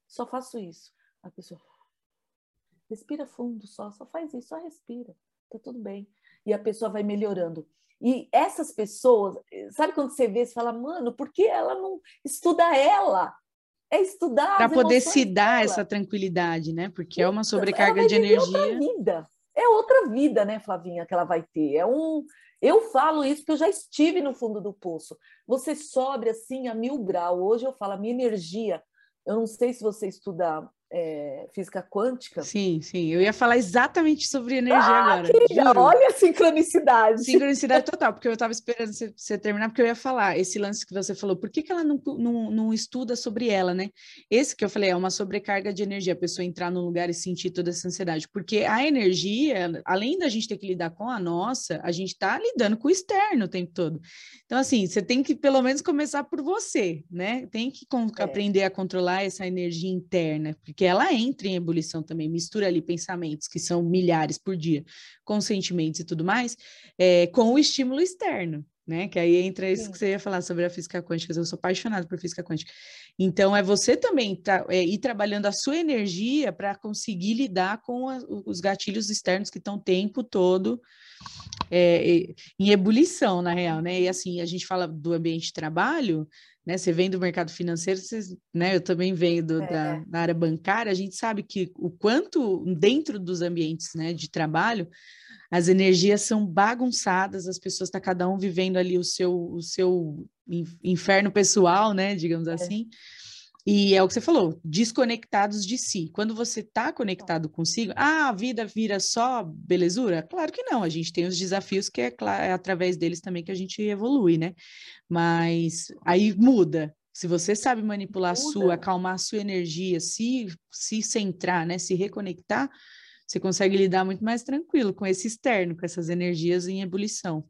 Só faço isso. A pessoa respira fundo só, só faz isso, só respira, tá tudo bem. E a pessoa vai melhorando. E essas pessoas, sabe quando você vê, você fala, mano, por que ela não estuda ela? É estudar. Para poder se dar dela. essa tranquilidade, né? Porque é uma sobrecarga de energia. Outra vida. É outra vida, né, Flavinha, que ela vai ter. É um. Eu falo isso porque eu já estive no fundo do poço. Você sobe assim a mil graus. Hoje eu falo, a minha energia. Eu não sei se você estuda é, física quântica. Sim, sim. Eu ia falar exatamente sobre energia ah, agora. Querida, olha a sincronicidade. Sincronicidade total, porque eu estava esperando você, você, terminar, porque eu ia falar esse lance que você falou. Por que, que ela não, não, não, estuda sobre ela, né? Esse que eu falei é uma sobrecarga de energia, a pessoa entrar num lugar e sentir toda essa ansiedade. Porque a energia, além da gente ter que lidar com a nossa, a gente está lidando com o externo o tempo todo. Então, assim, você tem que pelo menos começar por você, né? Tem que é. aprender a controlar essa energia interna, porque que ela entra em ebulição também, mistura ali pensamentos, que são milhares por dia, com sentimentos e tudo mais, é, com o estímulo externo, né? Que aí entra isso Sim. que você ia falar sobre a física quântica, eu sou apaixonada por física quântica. Então, é você também tá, é, ir trabalhando a sua energia para conseguir lidar com a, os gatilhos externos que estão o tempo todo é, em ebulição, na real, né? E assim, a gente fala do ambiente de trabalho, né? Você vem do mercado financeiro, você, né? Eu também venho do, é. da, da, área bancária, a gente sabe que o quanto dentro dos ambientes né, de trabalho as energias são bagunçadas, as pessoas estão tá cada um vivendo ali o seu, o seu inferno pessoal, né? Digamos é. assim. E é o que você falou, desconectados de si. Quando você está conectado consigo, ah, a vida vira só belezura? Claro que não, a gente tem os desafios que é, é através deles também que a gente evolui, né? Mas aí muda. Se você sabe manipular a sua, acalmar a sua energia, se, se centrar, né? Se reconectar, você consegue lidar muito mais tranquilo com esse externo, com essas energias em ebulição.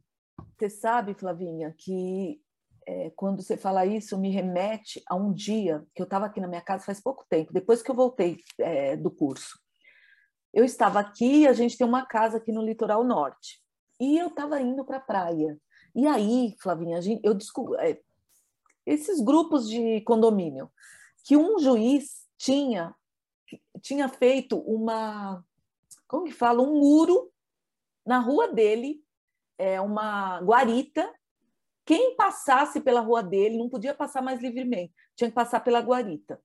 Você sabe, Flavinha, que é, quando você fala isso, me remete a um dia que eu estava aqui na minha casa faz pouco tempo, depois que eu voltei é, do curso. Eu estava aqui, a gente tem uma casa aqui no litoral norte, e eu estava indo para a praia. E aí, Flavinha, eu descobri é, esses grupos de condomínio, que um juiz tinha tinha feito uma, como que fala, um muro na rua dele, é uma guarita quem passasse pela rua dele não podia passar mais livremente, tinha que passar pela guarita.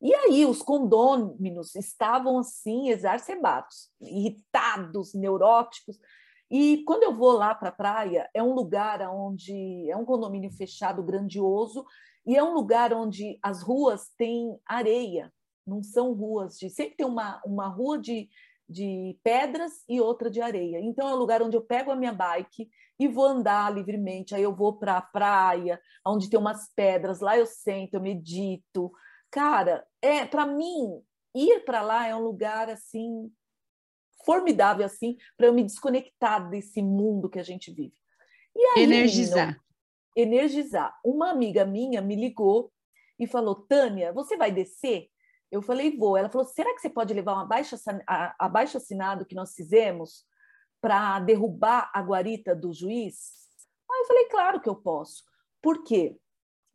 E aí os condôminos estavam assim exacerbados, irritados, neuróticos. E quando eu vou lá para a praia, é um lugar onde é um condomínio fechado, grandioso, e é um lugar onde as ruas têm areia, não são ruas de. Sempre tem uma, uma rua de, de pedras e outra de areia. Então é um lugar onde eu pego a minha bike e vou andar livremente. Aí eu vou para a praia, onde tem umas pedras, lá eu sento, eu medito. Cara, é para mim ir para lá é um lugar assim formidável assim para eu me desconectar desse mundo que a gente vive. E aí, energizar. Energizar. Uma amiga minha me ligou e falou: "Tânia, você vai descer?" Eu falei, vou. Ela falou, será que você pode levar um abaixo, abaixo assinado que nós fizemos para derrubar a guarita do juiz? Aí eu falei, claro que eu posso. Por quê?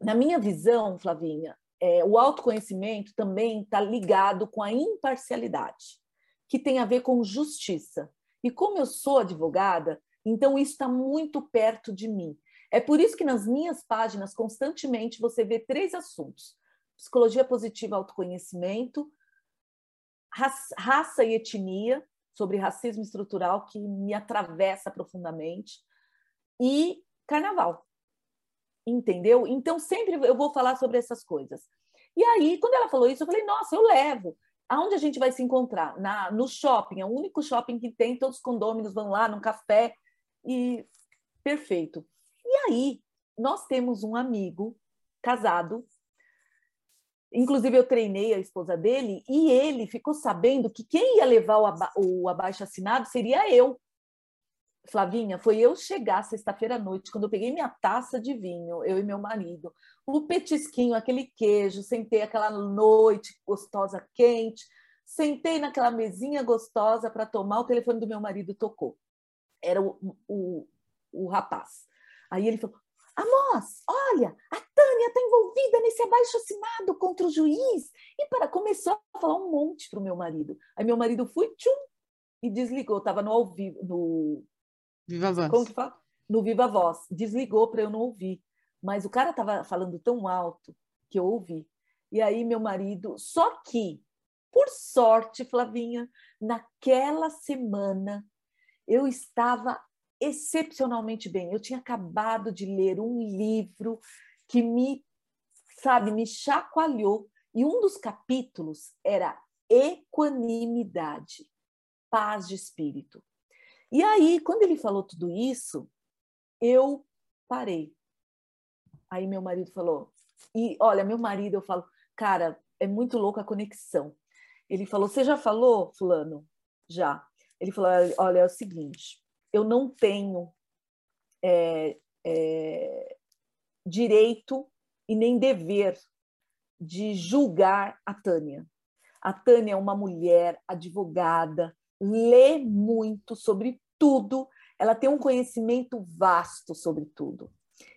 Na minha visão, Flavinha, é, o autoconhecimento também está ligado com a imparcialidade, que tem a ver com justiça. E como eu sou advogada, então isso está muito perto de mim. É por isso que nas minhas páginas, constantemente, você vê três assuntos psicologia positiva, autoconhecimento, raça e etnia, sobre racismo estrutural que me atravessa profundamente, e carnaval. Entendeu? Então, sempre eu vou falar sobre essas coisas. E aí, quando ela falou isso, eu falei, nossa, eu levo. Aonde a gente vai se encontrar? Na, no shopping, é o único shopping que tem, todos os condôminos vão lá, num café. E perfeito. E aí, nós temos um amigo casado, inclusive eu treinei a esposa dele, e ele ficou sabendo que quem ia levar o, aba o abaixo assinado seria eu. Flavinha, foi eu chegar sexta-feira à noite, quando eu peguei minha taça de vinho, eu e meu marido, o petisquinho, aquele queijo, sentei aquela noite gostosa, quente, sentei naquela mesinha gostosa para tomar, o telefone do meu marido tocou. Era o, o, o rapaz. Aí ele falou: Amos, olha, a Tânia está envolvida nesse abaixo assinado contra o juiz. E para começou a falar um monte para o meu marido. Aí meu marido foi tchum e desligou. Estava no ao vivo, no Viva Voz. Como que fala? No Viva Voz. Desligou para eu não ouvir. Mas o cara estava falando tão alto que eu ouvi. E aí meu marido, só que, por sorte, Flavinha, naquela semana eu estava excepcionalmente bem. Eu tinha acabado de ler um livro que me, sabe, me chacoalhou. E um dos capítulos era equanimidade, paz de espírito. E aí, quando ele falou tudo isso, eu parei. Aí meu marido falou, e olha, meu marido, eu falo, cara, é muito louca a conexão. Ele falou, você já falou, fulano? Já. Ele falou, olha, é o seguinte, eu não tenho é, é, direito e nem dever de julgar a Tânia. A Tânia é uma mulher advogada, lê muito sobre tudo, ela tem um conhecimento vasto sobre tudo.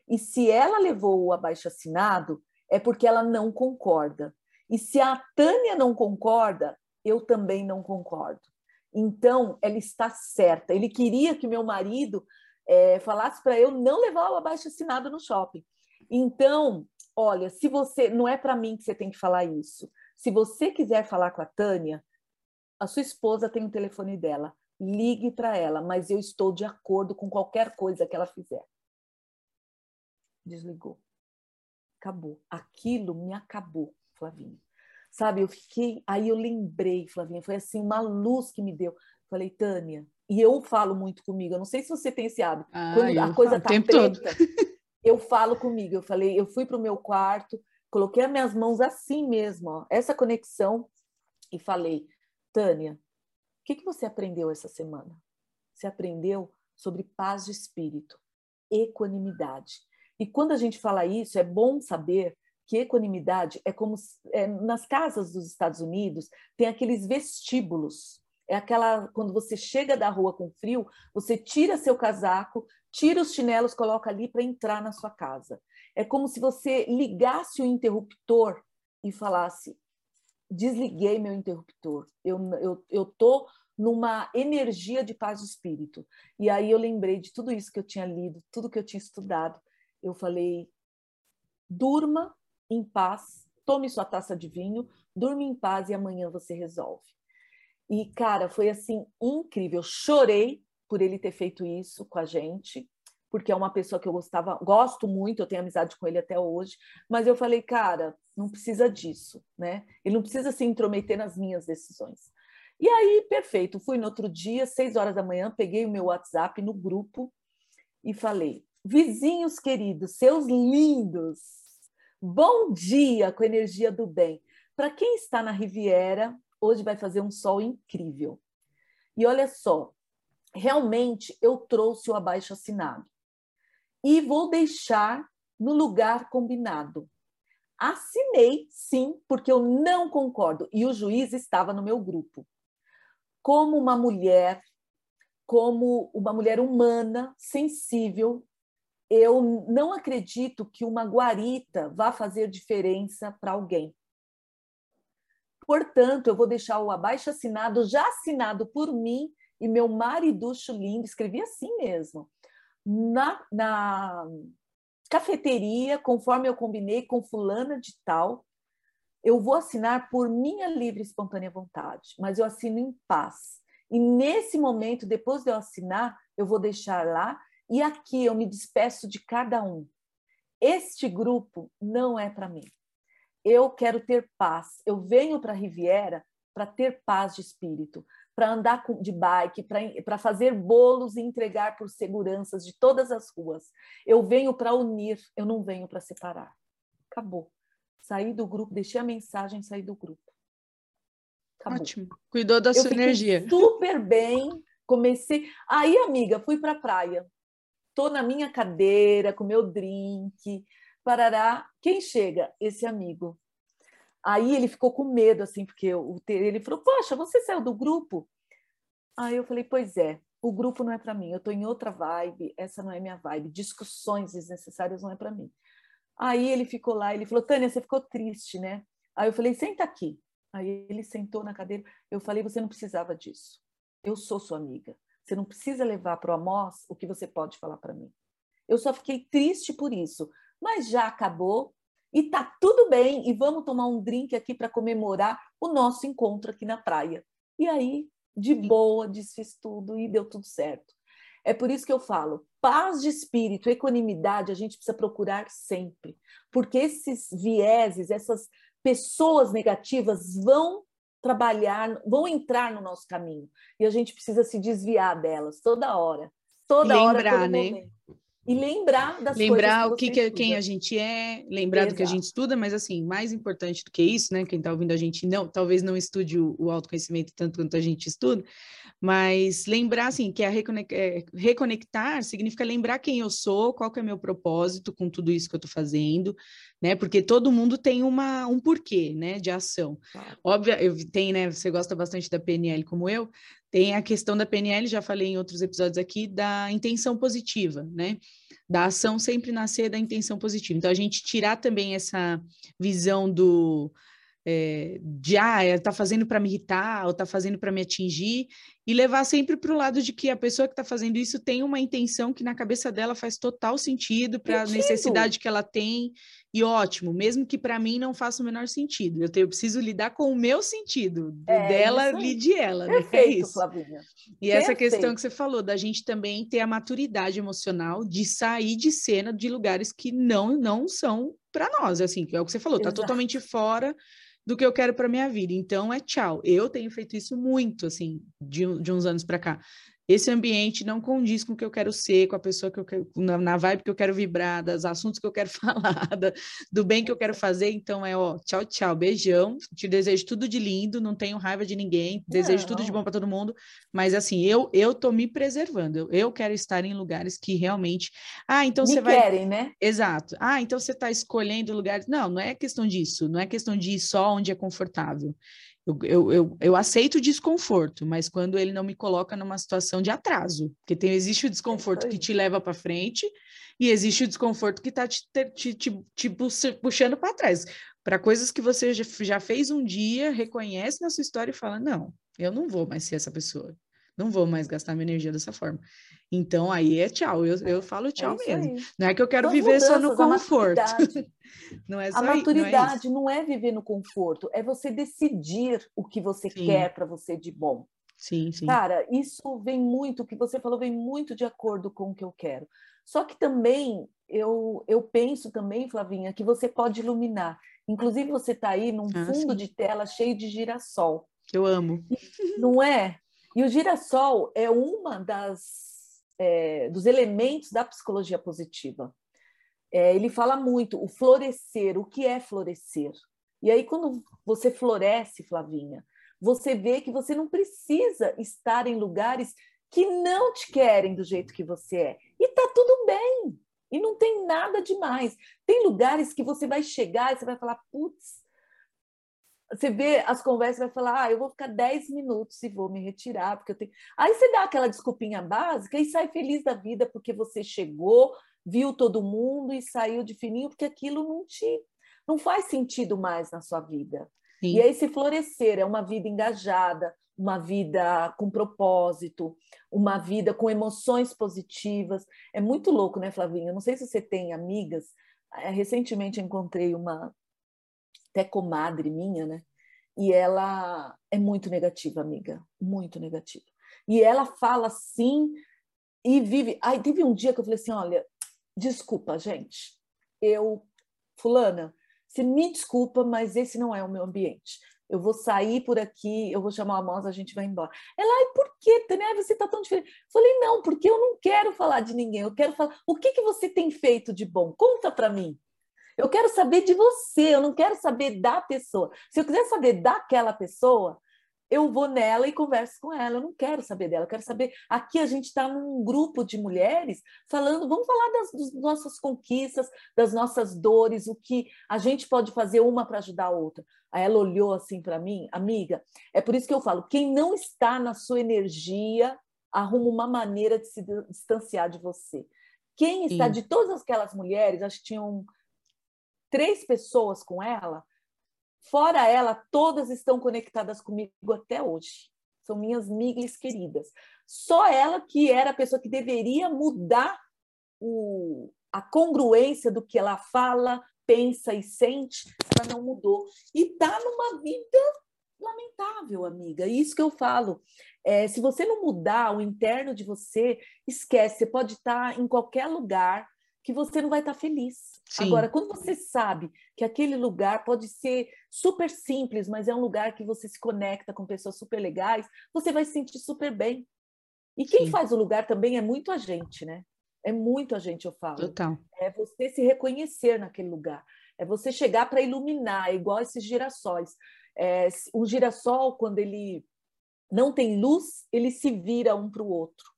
E se ela levou o abaixo assinado, é porque ela não concorda. E se a Tânia não concorda, eu também não concordo. Então, ela está certa. Ele queria que meu marido é, falasse para eu não levar o abaixo assinado no shopping. Então, olha, se você. Não é para mim que você tem que falar isso. Se você quiser falar com a Tânia, a sua esposa tem o telefone dela. Ligue para ela, mas eu estou de acordo com qualquer coisa que ela fizer. Desligou. Acabou. Aquilo me acabou, Flavinha. Sabe, eu fiquei, aí eu lembrei, Flavinha, foi assim uma luz que me deu. Falei, Tânia, e eu falo muito comigo, eu não sei se você tem esse hábito. Ah, Quando a coisa tá preta, eu falo comigo. Eu falei, eu fui para o meu quarto, coloquei as minhas mãos assim mesmo, ó, essa conexão, e falei, Tânia, o que, que você aprendeu essa semana? Você aprendeu sobre paz de espírito, equanimidade. E quando a gente fala isso, é bom saber que equanimidade é como é, nas casas dos Estados Unidos tem aqueles vestíbulos. É aquela quando você chega da rua com frio, você tira seu casaco, tira os chinelos, coloca ali para entrar na sua casa. É como se você ligasse o interruptor e falasse: desliguei meu interruptor. Eu eu eu tô numa energia de paz de espírito. E aí eu lembrei de tudo isso que eu tinha lido, tudo que eu tinha estudado. Eu falei: durma em paz, tome sua taça de vinho, durma em paz e amanhã você resolve. E, cara, foi assim incrível. Chorei por ele ter feito isso com a gente, porque é uma pessoa que eu gostava, gosto muito, eu tenho amizade com ele até hoje, mas eu falei, cara, não precisa disso, né? Ele não precisa se intrometer nas minhas decisões. E aí, perfeito, fui no outro dia, seis horas da manhã, peguei o meu WhatsApp no grupo e falei: vizinhos queridos, seus lindos, Bom dia com energia do bem. Para quem está na Riviera, hoje vai fazer um sol incrível. E olha só, realmente eu trouxe o abaixo assinado. E vou deixar no lugar combinado. Assinei, sim, porque eu não concordo. E o juiz estava no meu grupo. Como uma mulher, como uma mulher humana, sensível, eu não acredito que uma guarita vá fazer diferença para alguém. Portanto, eu vou deixar o abaixo assinado, já assinado por mim e meu mariducho lindo, escrevi assim mesmo, na, na cafeteria, conforme eu combinei com fulana de tal, eu vou assinar por minha livre e espontânea vontade, mas eu assino em paz. E nesse momento, depois de eu assinar, eu vou deixar lá e aqui eu me despeço de cada um. Este grupo não é para mim. Eu quero ter paz. Eu venho para a Riviera para ter paz de espírito, para andar de bike, para fazer bolos e entregar por seguranças de todas as ruas. Eu venho para unir, eu não venho para separar. Acabou. Saí do grupo, deixei a mensagem, saí do grupo. Acabou. Ótimo. Cuidou da eu sua energia. Super bem. Comecei. Aí, amiga, fui para a praia. Tô na minha cadeira com meu drink, parará. Quem chega? Esse amigo. Aí ele ficou com medo, assim, porque o, ele falou: Poxa, você saiu do grupo? Aí eu falei: Pois é, o grupo não é para mim, eu estou em outra vibe, essa não é minha vibe, discussões desnecessárias não é para mim. Aí ele ficou lá, ele falou: Tânia, você ficou triste, né? Aí eu falei: Senta aqui. Aí ele sentou na cadeira. Eu falei: Você não precisava disso. Eu sou sua amiga. Você não precisa levar para o Amós o que você pode falar para mim. Eu só fiquei triste por isso, mas já acabou e tá tudo bem. E vamos tomar um drink aqui para comemorar o nosso encontro aqui na praia. E aí, de boa, desfiz tudo e deu tudo certo. É por isso que eu falo, paz de espírito, equanimidade, a gente precisa procurar sempre, porque esses vieses, essas pessoas negativas vão trabalhar, vão entrar no nosso caminho e a gente precisa se desviar delas toda hora, toda Lembrar, hora, todo né? momento e lembrar das lembrar o que, que, quem a gente é, lembrar Exato. do que a gente estuda, mas assim, mais importante do que isso, né? Quem está ouvindo a gente não, talvez não estude o, o, autoconhecimento tanto quanto a gente estuda, mas lembrar assim que a reconectar, é, reconectar significa lembrar quem eu sou, qual que é meu propósito com tudo isso que eu estou fazendo, né? Porque todo mundo tem uma, um porquê, né? De ação. Claro. Óbvio, eu tem, né? Você gosta bastante da PNL como eu, tem a questão da PNL, já falei em outros episódios aqui, da intenção positiva, né? Da ação sempre nascer da intenção positiva. Então, a gente tirar também essa visão do é, de ah, está fazendo para me irritar ou está fazendo para me atingir, e levar sempre para o lado de que a pessoa que está fazendo isso tem uma intenção que na cabeça dela faz total sentido para a necessidade que ela tem, e ótimo, mesmo que para mim não faça o menor sentido. Eu, tenho, eu preciso lidar com o meu sentido, é, dela, lide ela, Perfeito, né? É isso. Flavinha. E Perfeito. essa questão que você falou, da gente também ter a maturidade emocional de sair de cena de lugares que não, não são para nós, assim, que é o que você falou, está totalmente fora do que eu quero para minha vida. Então é tchau. Eu tenho feito isso muito, assim, de, de uns anos para cá esse ambiente não condiz com o que eu quero ser, com a pessoa que eu quero, na, na vibe que eu quero vibrar, dos assuntos que eu quero falar, da, do bem que eu quero fazer. Então é, ó, tchau, tchau, beijão. Te desejo tudo de lindo, não tenho raiva de ninguém, desejo não. tudo de bom para todo mundo. Mas assim, eu eu tô me preservando. Eu, eu quero estar em lugares que realmente. Ah, então me você vai. querem, né? Exato. Ah, então você está escolhendo lugares. Não, não é questão disso. Não é questão de ir só onde é confortável. Eu, eu, eu, eu, aceito o desconforto, mas quando ele não me coloca numa situação de atraso, porque tem, existe o desconforto que te leva para frente e existe o desconforto que está te, te, te, te, puxando para trás, para coisas que você já, já fez um dia, reconhece na sua história e fala: não, eu não vou mais ser essa pessoa, não vou mais gastar minha energia dessa forma. Então aí é tchau, eu, eu falo tchau é mesmo. Aí. Não é que eu quero viver só no conforto. não é só a maturidade não é, não é, viver no conforto, é você decidir o que você sim. quer para você de bom. Sim, sim. Cara, isso vem muito, o que você falou vem muito de acordo com o que eu quero. Só que também eu, eu penso também, Flavinha, que você pode iluminar. Inclusive, você está aí num ah, fundo sim. de tela cheio de girassol. Eu amo. Não é? E o girassol é uma das é, dos elementos da psicologia positiva. É, ele fala muito o florescer, o que é florescer. E aí, quando você floresce, Flavinha, você vê que você não precisa estar em lugares que não te querem do jeito que você é. E tá tudo bem. E não tem nada demais. Tem lugares que você vai chegar e você vai falar, putz, você vê as conversas vai falar, ah, eu vou ficar 10 minutos e vou me retirar, porque eu tenho. Aí você dá aquela desculpinha básica e sai feliz da vida porque você chegou, viu todo mundo e saiu de fininho, porque aquilo não te não faz sentido mais na sua vida. Sim. E aí se florescer é uma vida engajada, uma vida com propósito, uma vida com emoções positivas. É muito louco, né, Flavinha? Não sei se você tem amigas. Eh, recentemente encontrei uma até comadre minha, né? E ela é muito negativa, amiga, muito negativa. E ela fala assim e vive. Aí teve um dia que eu falei assim: olha, desculpa, gente, eu, Fulana, você me desculpa, mas esse não é o meu ambiente. eu vou sair por aqui, eu vou chamar a moça, a gente vai embora. Ela, ai, por que, Tânia, você está tão diferente? Falei, não, porque eu não quero falar de ninguém, eu quero falar, o que, que você tem feito de bom? Conta para mim. Eu quero saber de você, eu não quero saber da pessoa. Se eu quiser saber daquela pessoa, eu vou nela e converso com ela. Eu não quero saber dela, eu quero saber. Aqui a gente está num grupo de mulheres falando, vamos falar das, das, nossas conquistas, das nossas dores, o que a gente pode fazer uma para ajudar a outra. Aí ela olhou assim para mim, amiga. É por isso que eu falo: quem não está na sua energia, arruma uma maneira de se distanciar de você. Quem está, Sim. de todas aquelas mulheres, acho que tinham três pessoas com ela, Fora ela, todas estão conectadas comigo até hoje. São minhas amigas queridas. Só ela que era a pessoa que deveria mudar o, a congruência do que ela fala, pensa e sente, ela não mudou. E está numa vida lamentável, amiga. Isso que eu falo. É, se você não mudar o interno de você, esquece. Você pode estar em qualquer lugar que você não vai estar feliz. Sim. Agora, quando você sabe que aquele lugar pode ser super simples, mas é um lugar que você se conecta com pessoas super legais, você vai se sentir super bem. E quem Sim. faz o lugar também é muito a gente, né? É muito a gente, eu falo. Total. É você se reconhecer naquele lugar. É você chegar para iluminar, é igual esses girassóis. É, um girassol, quando ele não tem luz, ele se vira um para o outro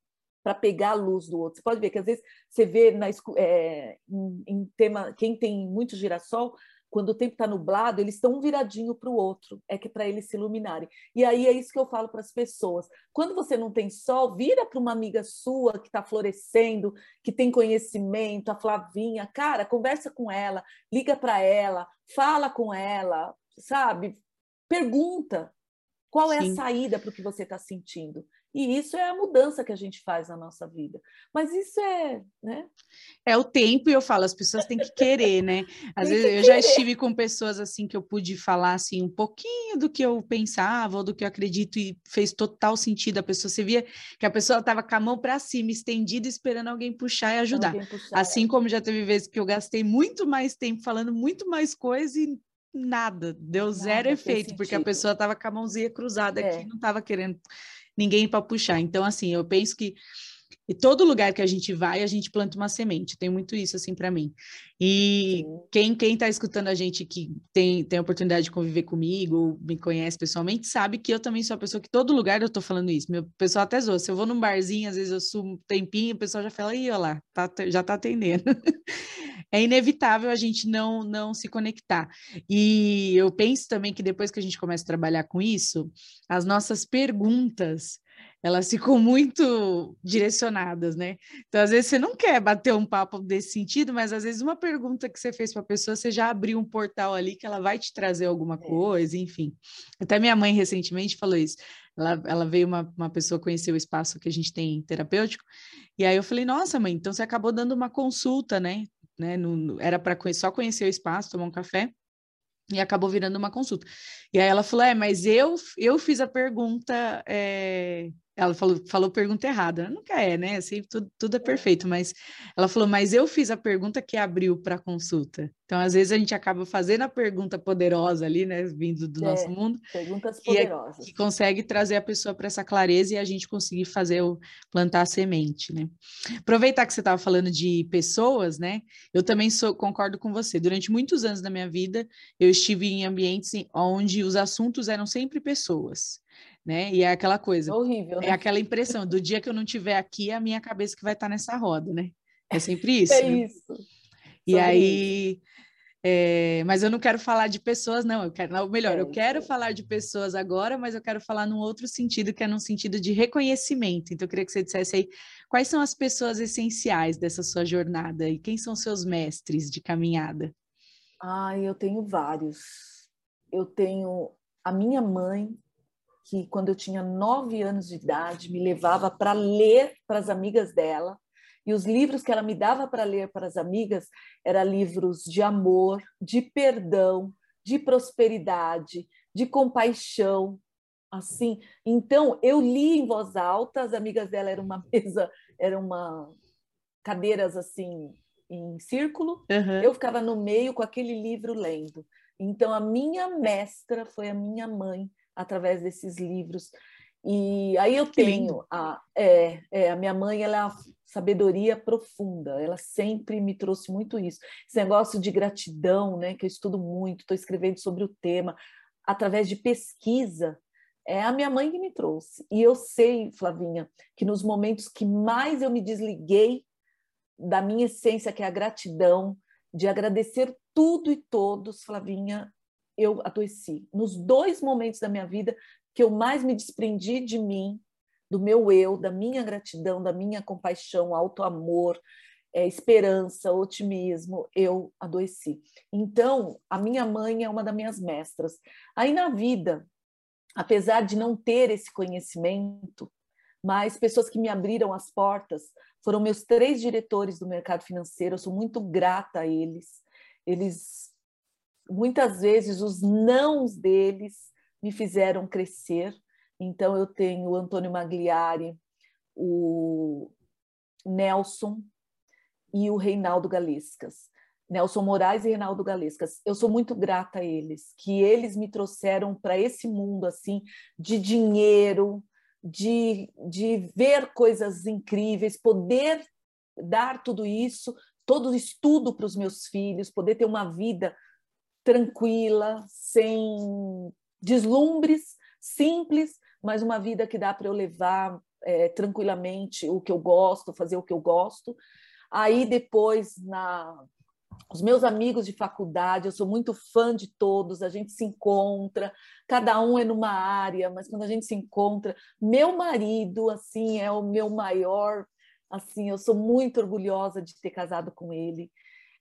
para pegar a luz do outro. Você pode ver que às vezes você vê na, é, em, em, tema, quem tem muito girassol, quando o tempo está nublado, eles estão um viradinho para o outro, é que para eles se iluminarem. E aí é isso que eu falo para as pessoas. Quando você não tem sol, vira para uma amiga sua que está florescendo, que tem conhecimento, a Flavinha, cara, conversa com ela, liga para ela, fala com ela, sabe? Pergunta qual é Sim. a saída para o que você está sentindo. E isso é a mudança que a gente faz na nossa vida. Mas isso é, né? É o tempo, e eu falo, as pessoas têm que querer, né? Às vezes eu já estive com pessoas assim que eu pude falar assim um pouquinho do que eu pensava ou do que eu acredito e fez total sentido. A pessoa, você via que a pessoa estava com a mão para cima, estendida, esperando alguém puxar e ajudar. Puxar, assim é. como já teve vezes que eu gastei muito mais tempo falando muito mais coisas e nada, deu nada, zero efeito, porque a pessoa estava com a mãozinha cruzada é. aqui, não estava querendo ninguém para puxar. Então, assim, eu penso que e todo lugar que a gente vai, a gente planta uma semente. Tem muito isso assim para mim. E Sim. quem quem está escutando a gente que tem tem a oportunidade de conviver comigo, me conhece pessoalmente, sabe que eu também sou a pessoa que todo lugar eu tô falando isso. Meu pessoal até zoa. Se eu vou num barzinho, às vezes eu sumo um tempinho, o pessoal já fala: "Ih, olha lá, tá, já tá atendendo". é inevitável a gente não não se conectar. E eu penso também que depois que a gente começa a trabalhar com isso, as nossas perguntas elas ficam muito direcionadas, né? Então, às vezes, você não quer bater um papo desse sentido, mas às vezes uma pergunta que você fez para a pessoa, você já abriu um portal ali que ela vai te trazer alguma é. coisa, enfim. Até minha mãe recentemente falou isso. Ela, ela veio uma, uma pessoa conhecer o espaço que a gente tem terapêutico, e aí eu falei, nossa, mãe, então você acabou dando uma consulta, né? né? No, no, era para só conhecer o espaço, tomar um café e acabou virando uma consulta. E aí ela falou: é, mas eu, eu fiz a pergunta é, ela falou, falou pergunta errada. Nunca é, né? Assim, tudo, tudo é perfeito, mas ela falou, mas eu fiz a pergunta que abriu para consulta. Então, às vezes, a gente acaba fazendo a pergunta poderosa ali, né? Vindo do é, nosso mundo. Perguntas poderosas. Que, é, que consegue trazer a pessoa para essa clareza e a gente conseguir fazer o plantar a semente, né? Aproveitar que você estava falando de pessoas, né? Eu também sou, concordo com você. Durante muitos anos da minha vida, eu estive em ambientes onde os assuntos eram sempre pessoas né? E é aquela coisa. Horrível, é né? É aquela impressão do dia que eu não tiver aqui, é a minha cabeça que vai estar nessa roda, né? É sempre isso. é né? isso. E Sobre aí. É, mas eu não quero falar de pessoas, não. Eu quero, não, melhor, é, eu quero falar de pessoas agora, mas eu quero falar num outro sentido, que é num sentido de reconhecimento. Então, eu queria que você dissesse aí quais são as pessoas essenciais dessa sua jornada e quem são seus mestres de caminhada. Ah, eu tenho vários. Eu tenho a minha mãe, que, quando eu tinha nove anos de idade, me levava para ler para as amigas dela. E os livros que ela me dava para ler para as amigas eram livros de amor, de perdão, de prosperidade, de compaixão, assim. Então, eu li em voz alta, as amigas dela eram uma mesa, eram uma cadeiras assim em círculo. Uhum. Eu ficava no meio com aquele livro lendo. Então, a minha mestra foi a minha mãe, através desses livros. E aí eu tenho a, é, é, a minha mãe, ela é a sabedoria profunda, ela sempre me trouxe muito isso. Esse negócio de gratidão, né, que eu estudo muito, estou escrevendo sobre o tema, através de pesquisa, é a minha mãe que me trouxe. E eu sei, Flavinha, que nos momentos que mais eu me desliguei da minha essência, que é a gratidão, de agradecer tudo e todos, Flavinha, eu adoeci. Nos dois momentos da minha vida que eu mais me desprendi de mim, do meu eu, da minha gratidão, da minha compaixão, auto-amor, é, esperança, otimismo, eu adoeci. Então, a minha mãe é uma das minhas mestras. Aí na vida, apesar de não ter esse conhecimento, mas pessoas que me abriram as portas foram meus três diretores do mercado financeiro. Eu sou muito grata a eles. Eles muitas vezes os nãos deles me fizeram crescer. Então eu tenho o Antônio Magliari, o Nelson e o Reinaldo Galescas. Nelson Moraes e Reinaldo Galescas. Eu sou muito grata a eles, que eles me trouxeram para esse mundo assim de dinheiro, de, de ver coisas incríveis, poder dar tudo isso, todo estudo para os meus filhos, poder ter uma vida tranquila, sem deslumbres, simples, mas uma vida que dá para eu levar é, tranquilamente o que eu gosto, fazer o que eu gosto. Aí depois na os meus amigos de faculdade, eu sou muito fã de todos, a gente se encontra, cada um é numa área, mas quando a gente se encontra, meu marido, assim, é o meu maior, assim, eu sou muito orgulhosa de ter casado com ele.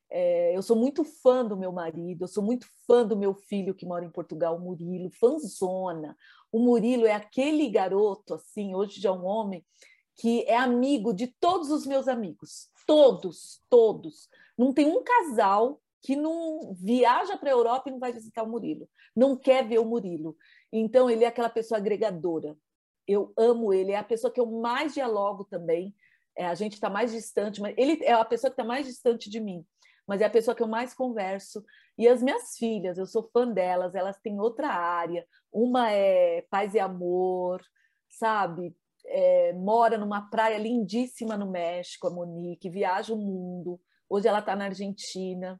É, eu sou muito fã do meu marido, eu sou muito fã do meu filho que mora em Portugal, o Murilo, fãzona. O Murilo é aquele garoto, assim, hoje já é um homem, que é amigo de todos os meus amigos, todos, todos. Não tem um casal que não viaja para a Europa e não vai visitar o Murilo, não quer ver o Murilo. Então, ele é aquela pessoa agregadora. Eu amo ele, é a pessoa que eu mais dialogo também. É, a gente está mais distante, mas ele é a pessoa que está mais distante de mim, mas é a pessoa que eu mais converso. E as minhas filhas, eu sou fã delas, elas têm outra área. Uma é paz e amor, sabe? É, mora numa praia lindíssima no México, a Monique, viaja o mundo. Hoje ela está na Argentina.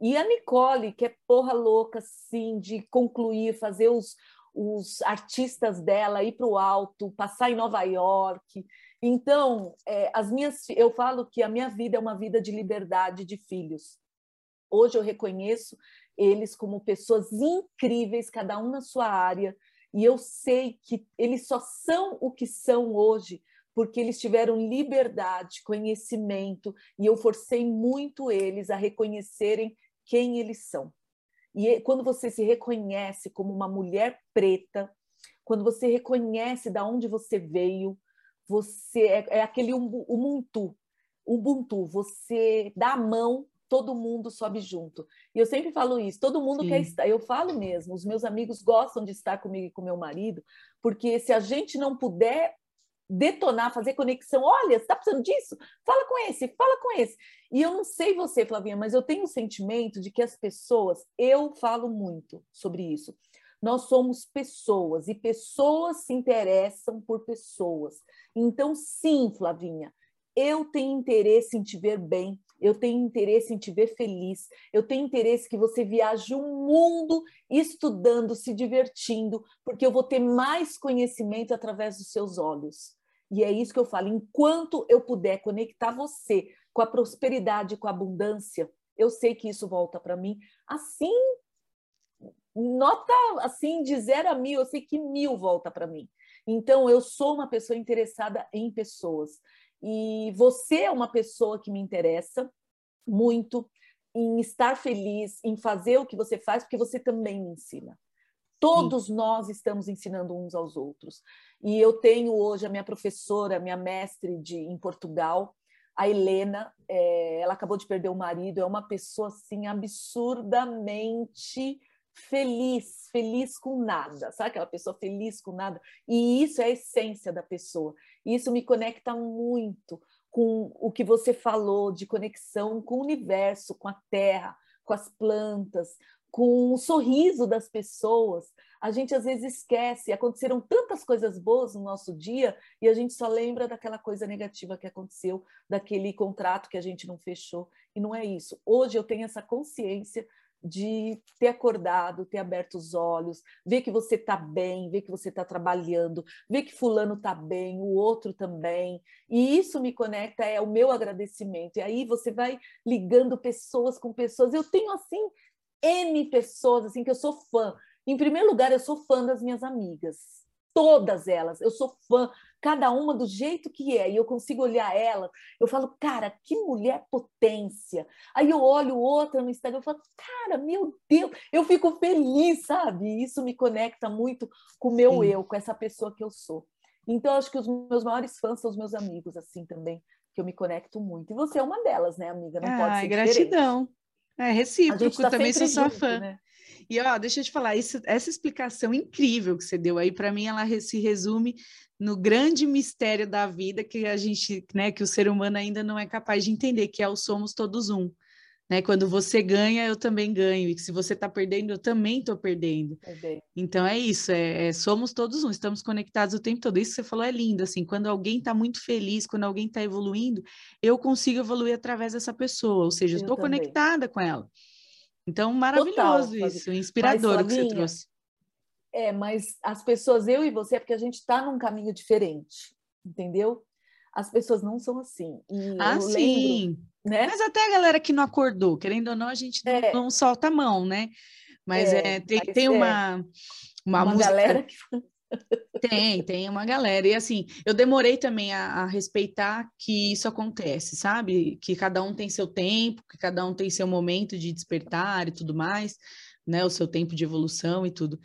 E a Nicole, que é porra louca, assim, de concluir, fazer os, os artistas dela ir para o alto, passar em Nova York. Então, é, as minhas, eu falo que a minha vida é uma vida de liberdade de filhos. Hoje eu reconheço eles como pessoas incríveis, cada um na sua área, e eu sei que eles só são o que são hoje porque eles tiveram liberdade, conhecimento, e eu forcei muito eles a reconhecerem quem eles são. E quando você se reconhece como uma mulher preta, quando você reconhece da onde você veio, você é, é aquele ubuntu, ubuntu, você dá a mão, todo mundo sobe junto. E eu sempre falo isso, todo mundo Sim. quer estar, eu falo mesmo, os meus amigos gostam de estar comigo e com meu marido, porque se a gente não puder detonar, fazer conexão. Olha, você está precisando disso? Fala com esse, fala com esse. E eu não sei você, Flavinha, mas eu tenho o um sentimento de que as pessoas, eu falo muito sobre isso. Nós somos pessoas e pessoas se interessam por pessoas. Então, sim, Flavinha, eu tenho interesse em te ver bem, eu tenho interesse em te ver feliz, eu tenho interesse que você viaje o mundo estudando, se divertindo, porque eu vou ter mais conhecimento através dos seus olhos. E é isso que eu falo. Enquanto eu puder conectar você com a prosperidade, com a abundância, eu sei que isso volta para mim. Assim, nota assim de zero a mil, eu sei que mil volta para mim. Então, eu sou uma pessoa interessada em pessoas. E você é uma pessoa que me interessa muito em estar feliz, em fazer o que você faz, porque você também me ensina. Todos Sim. nós estamos ensinando uns aos outros. E eu tenho hoje a minha professora, minha mestre de, em Portugal, a Helena, é, ela acabou de perder o marido, é uma pessoa assim absurdamente feliz, feliz com nada, sabe aquela pessoa feliz com nada? E isso é a essência da pessoa. Isso me conecta muito com o que você falou de conexão com o universo, com a terra, com as plantas, com o sorriso das pessoas. A gente às vezes esquece, aconteceram tantas coisas boas no nosso dia e a gente só lembra daquela coisa negativa que aconteceu, daquele contrato que a gente não fechou. E não é isso. Hoje eu tenho essa consciência de ter acordado, ter aberto os olhos, ver que você está bem, ver que você está trabalhando, ver que fulano está bem, o outro também. E isso me conecta, é o meu agradecimento. E aí você vai ligando pessoas com pessoas. Eu tenho, assim, N pessoas assim que eu sou fã. Em primeiro lugar, eu sou fã das minhas amigas. Todas elas. Eu sou fã cada uma do jeito que é, e eu consigo olhar ela, eu falo, cara, que mulher potência. Aí eu olho outra no Instagram, eu falo, cara, meu Deus, eu fico feliz, sabe? Isso me conecta muito com o meu Sim. eu, com essa pessoa que eu sou. Então, acho que os meus maiores fãs são os meus amigos, assim, também, que eu me conecto muito. E você é uma delas, né, amiga? Não Ai, pode ser gratidão. Diferente. É recíproco, tá também sou sua fã. Né? E ó, deixa eu te falar, isso, essa explicação incrível que você deu aí, para mim, ela se resume no grande mistério da vida que a gente, né, que o ser humano ainda não é capaz de entender, que é o somos todos um. Né? Quando você ganha, eu também ganho, e se você está perdendo, eu também estou perdendo. Então é isso, é, é, somos todos um, estamos conectados o tempo todo. Isso que você falou é lindo, assim, quando alguém está muito feliz, quando alguém está evoluindo, eu consigo evoluir através dessa pessoa, ou seja, estou conectada com ela. Então, maravilhoso Total, isso, inspirador Mas, o que você trouxe. É, mas as pessoas, eu e você, é porque a gente está num caminho diferente, entendeu? As pessoas não são assim. E ah, sim. Lembro, né? Mas até a galera que não acordou, querendo ou não, a gente é. não, não, solta a mão, né? Mas é, é tem, tem uma, uma, uma música... galera que... Tem, tem uma galera. E assim, eu demorei também a, a, respeitar que isso acontece, sabe? Que cada um tem seu tempo, que cada um tem seu momento de despertar e tudo mais, né? O seu tempo de evolução e tudo.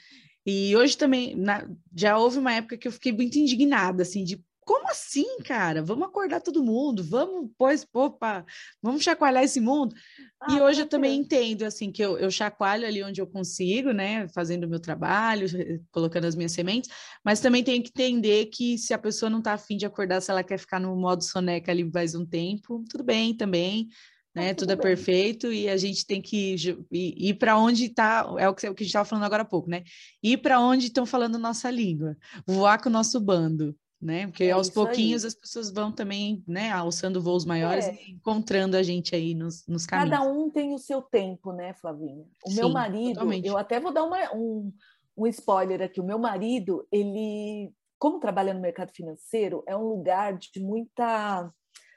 E hoje também, na, já houve uma época que eu fiquei muito indignada, assim, de como assim, cara? Vamos acordar todo mundo, vamos, pois, opa, vamos chacoalhar esse mundo. Ah, e hoje eu também entendo, assim, que eu, eu chacoalho ali onde eu consigo, né, fazendo o meu trabalho, colocando as minhas sementes, mas também tenho que entender que se a pessoa não está afim de acordar, se ela quer ficar no modo soneca ali mais um tempo, tudo bem também, né? Tudo, tudo é perfeito e a gente tem que ir, ir para onde está, é o que, o que a gente estava falando agora há pouco, né? Ir para onde estão falando nossa língua, voar com o nosso bando, né? Porque é aos pouquinhos aí. as pessoas vão também, né, alçando voos maiores é. e encontrando a gente aí nos, nos caminhos. Cada um tem o seu tempo, né, Flavinha? O Sim, meu marido, totalmente. eu até vou dar uma, um, um spoiler aqui, o meu marido, ele, como trabalha no mercado financeiro, é um lugar de muita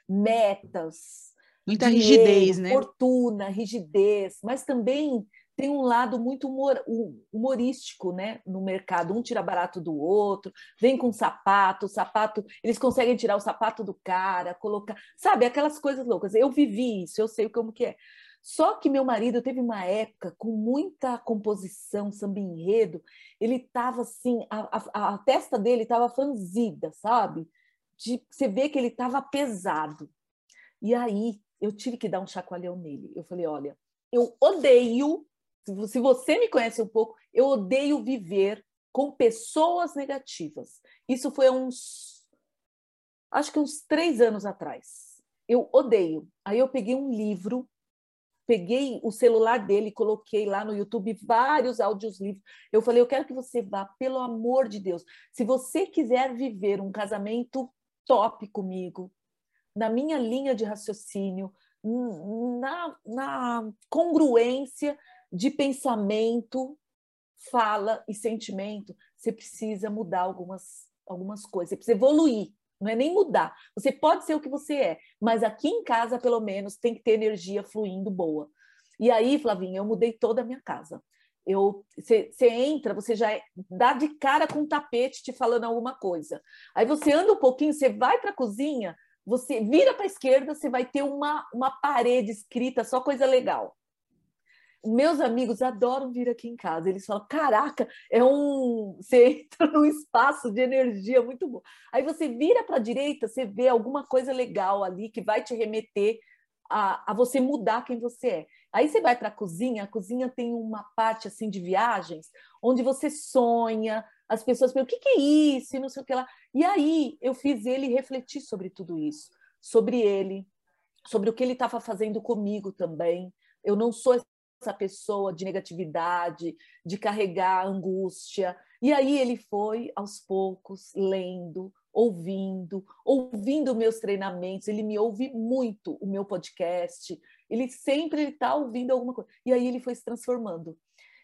metas, Muita dinheiro, rigidez, né? Fortuna, rigidez, mas também tem um lado muito humor, humorístico né, no mercado. Um tira barato do outro, vem com sapato, sapato, eles conseguem tirar o sapato do cara, colocar, sabe, aquelas coisas loucas. Eu vivi isso, eu sei como que é. Só que meu marido teve uma época com muita composição, samba enredo, ele estava assim, a, a, a, testa dele estava franzida, sabe? De, você vê que ele estava pesado. E aí eu tive que dar um chacoalhão nele. Eu falei: olha, eu odeio, se você me conhece um pouco, eu odeio viver com pessoas negativas. Isso foi uns, acho que uns três anos atrás. Eu odeio. Aí eu peguei um livro, peguei o celular dele, coloquei lá no YouTube vários áudios livros. Eu falei, eu quero que você vá, pelo amor de Deus. Se você quiser viver um casamento top comigo, na minha linha de raciocínio, na, na congruência de pensamento, fala e sentimento, você precisa mudar algumas, algumas coisas, você precisa evoluir, não é nem mudar. Você pode ser o que você é, mas aqui em casa, pelo menos, tem que ter energia fluindo boa. E aí, Flavinha, eu mudei toda a minha casa. Eu, você, entra, você já é, dá de cara com um tapete te falando alguma coisa. Aí você anda um pouquinho, você vai para a cozinha, você vira para a esquerda, você vai ter uma, uma parede escrita, só coisa legal. Meus amigos adoram vir aqui em casa. Eles falam: caraca, é um. Você entra num espaço de energia muito bom. Aí você vira para a direita, você vê alguma coisa legal ali que vai te remeter a, a você mudar quem você é. Aí você vai para a cozinha, a cozinha tem uma parte assim de viagens, onde você sonha, as pessoas perguntam: o que, que é isso? E não sei o que lá. E aí eu fiz ele refletir sobre tudo isso, sobre ele, sobre o que ele estava fazendo comigo também. Eu não sou essa pessoa de negatividade, de carregar angústia. E aí ele foi, aos poucos, lendo, ouvindo, ouvindo meus treinamentos. Ele me ouve muito, o meu podcast. Ele sempre está ouvindo alguma coisa. E aí ele foi se transformando.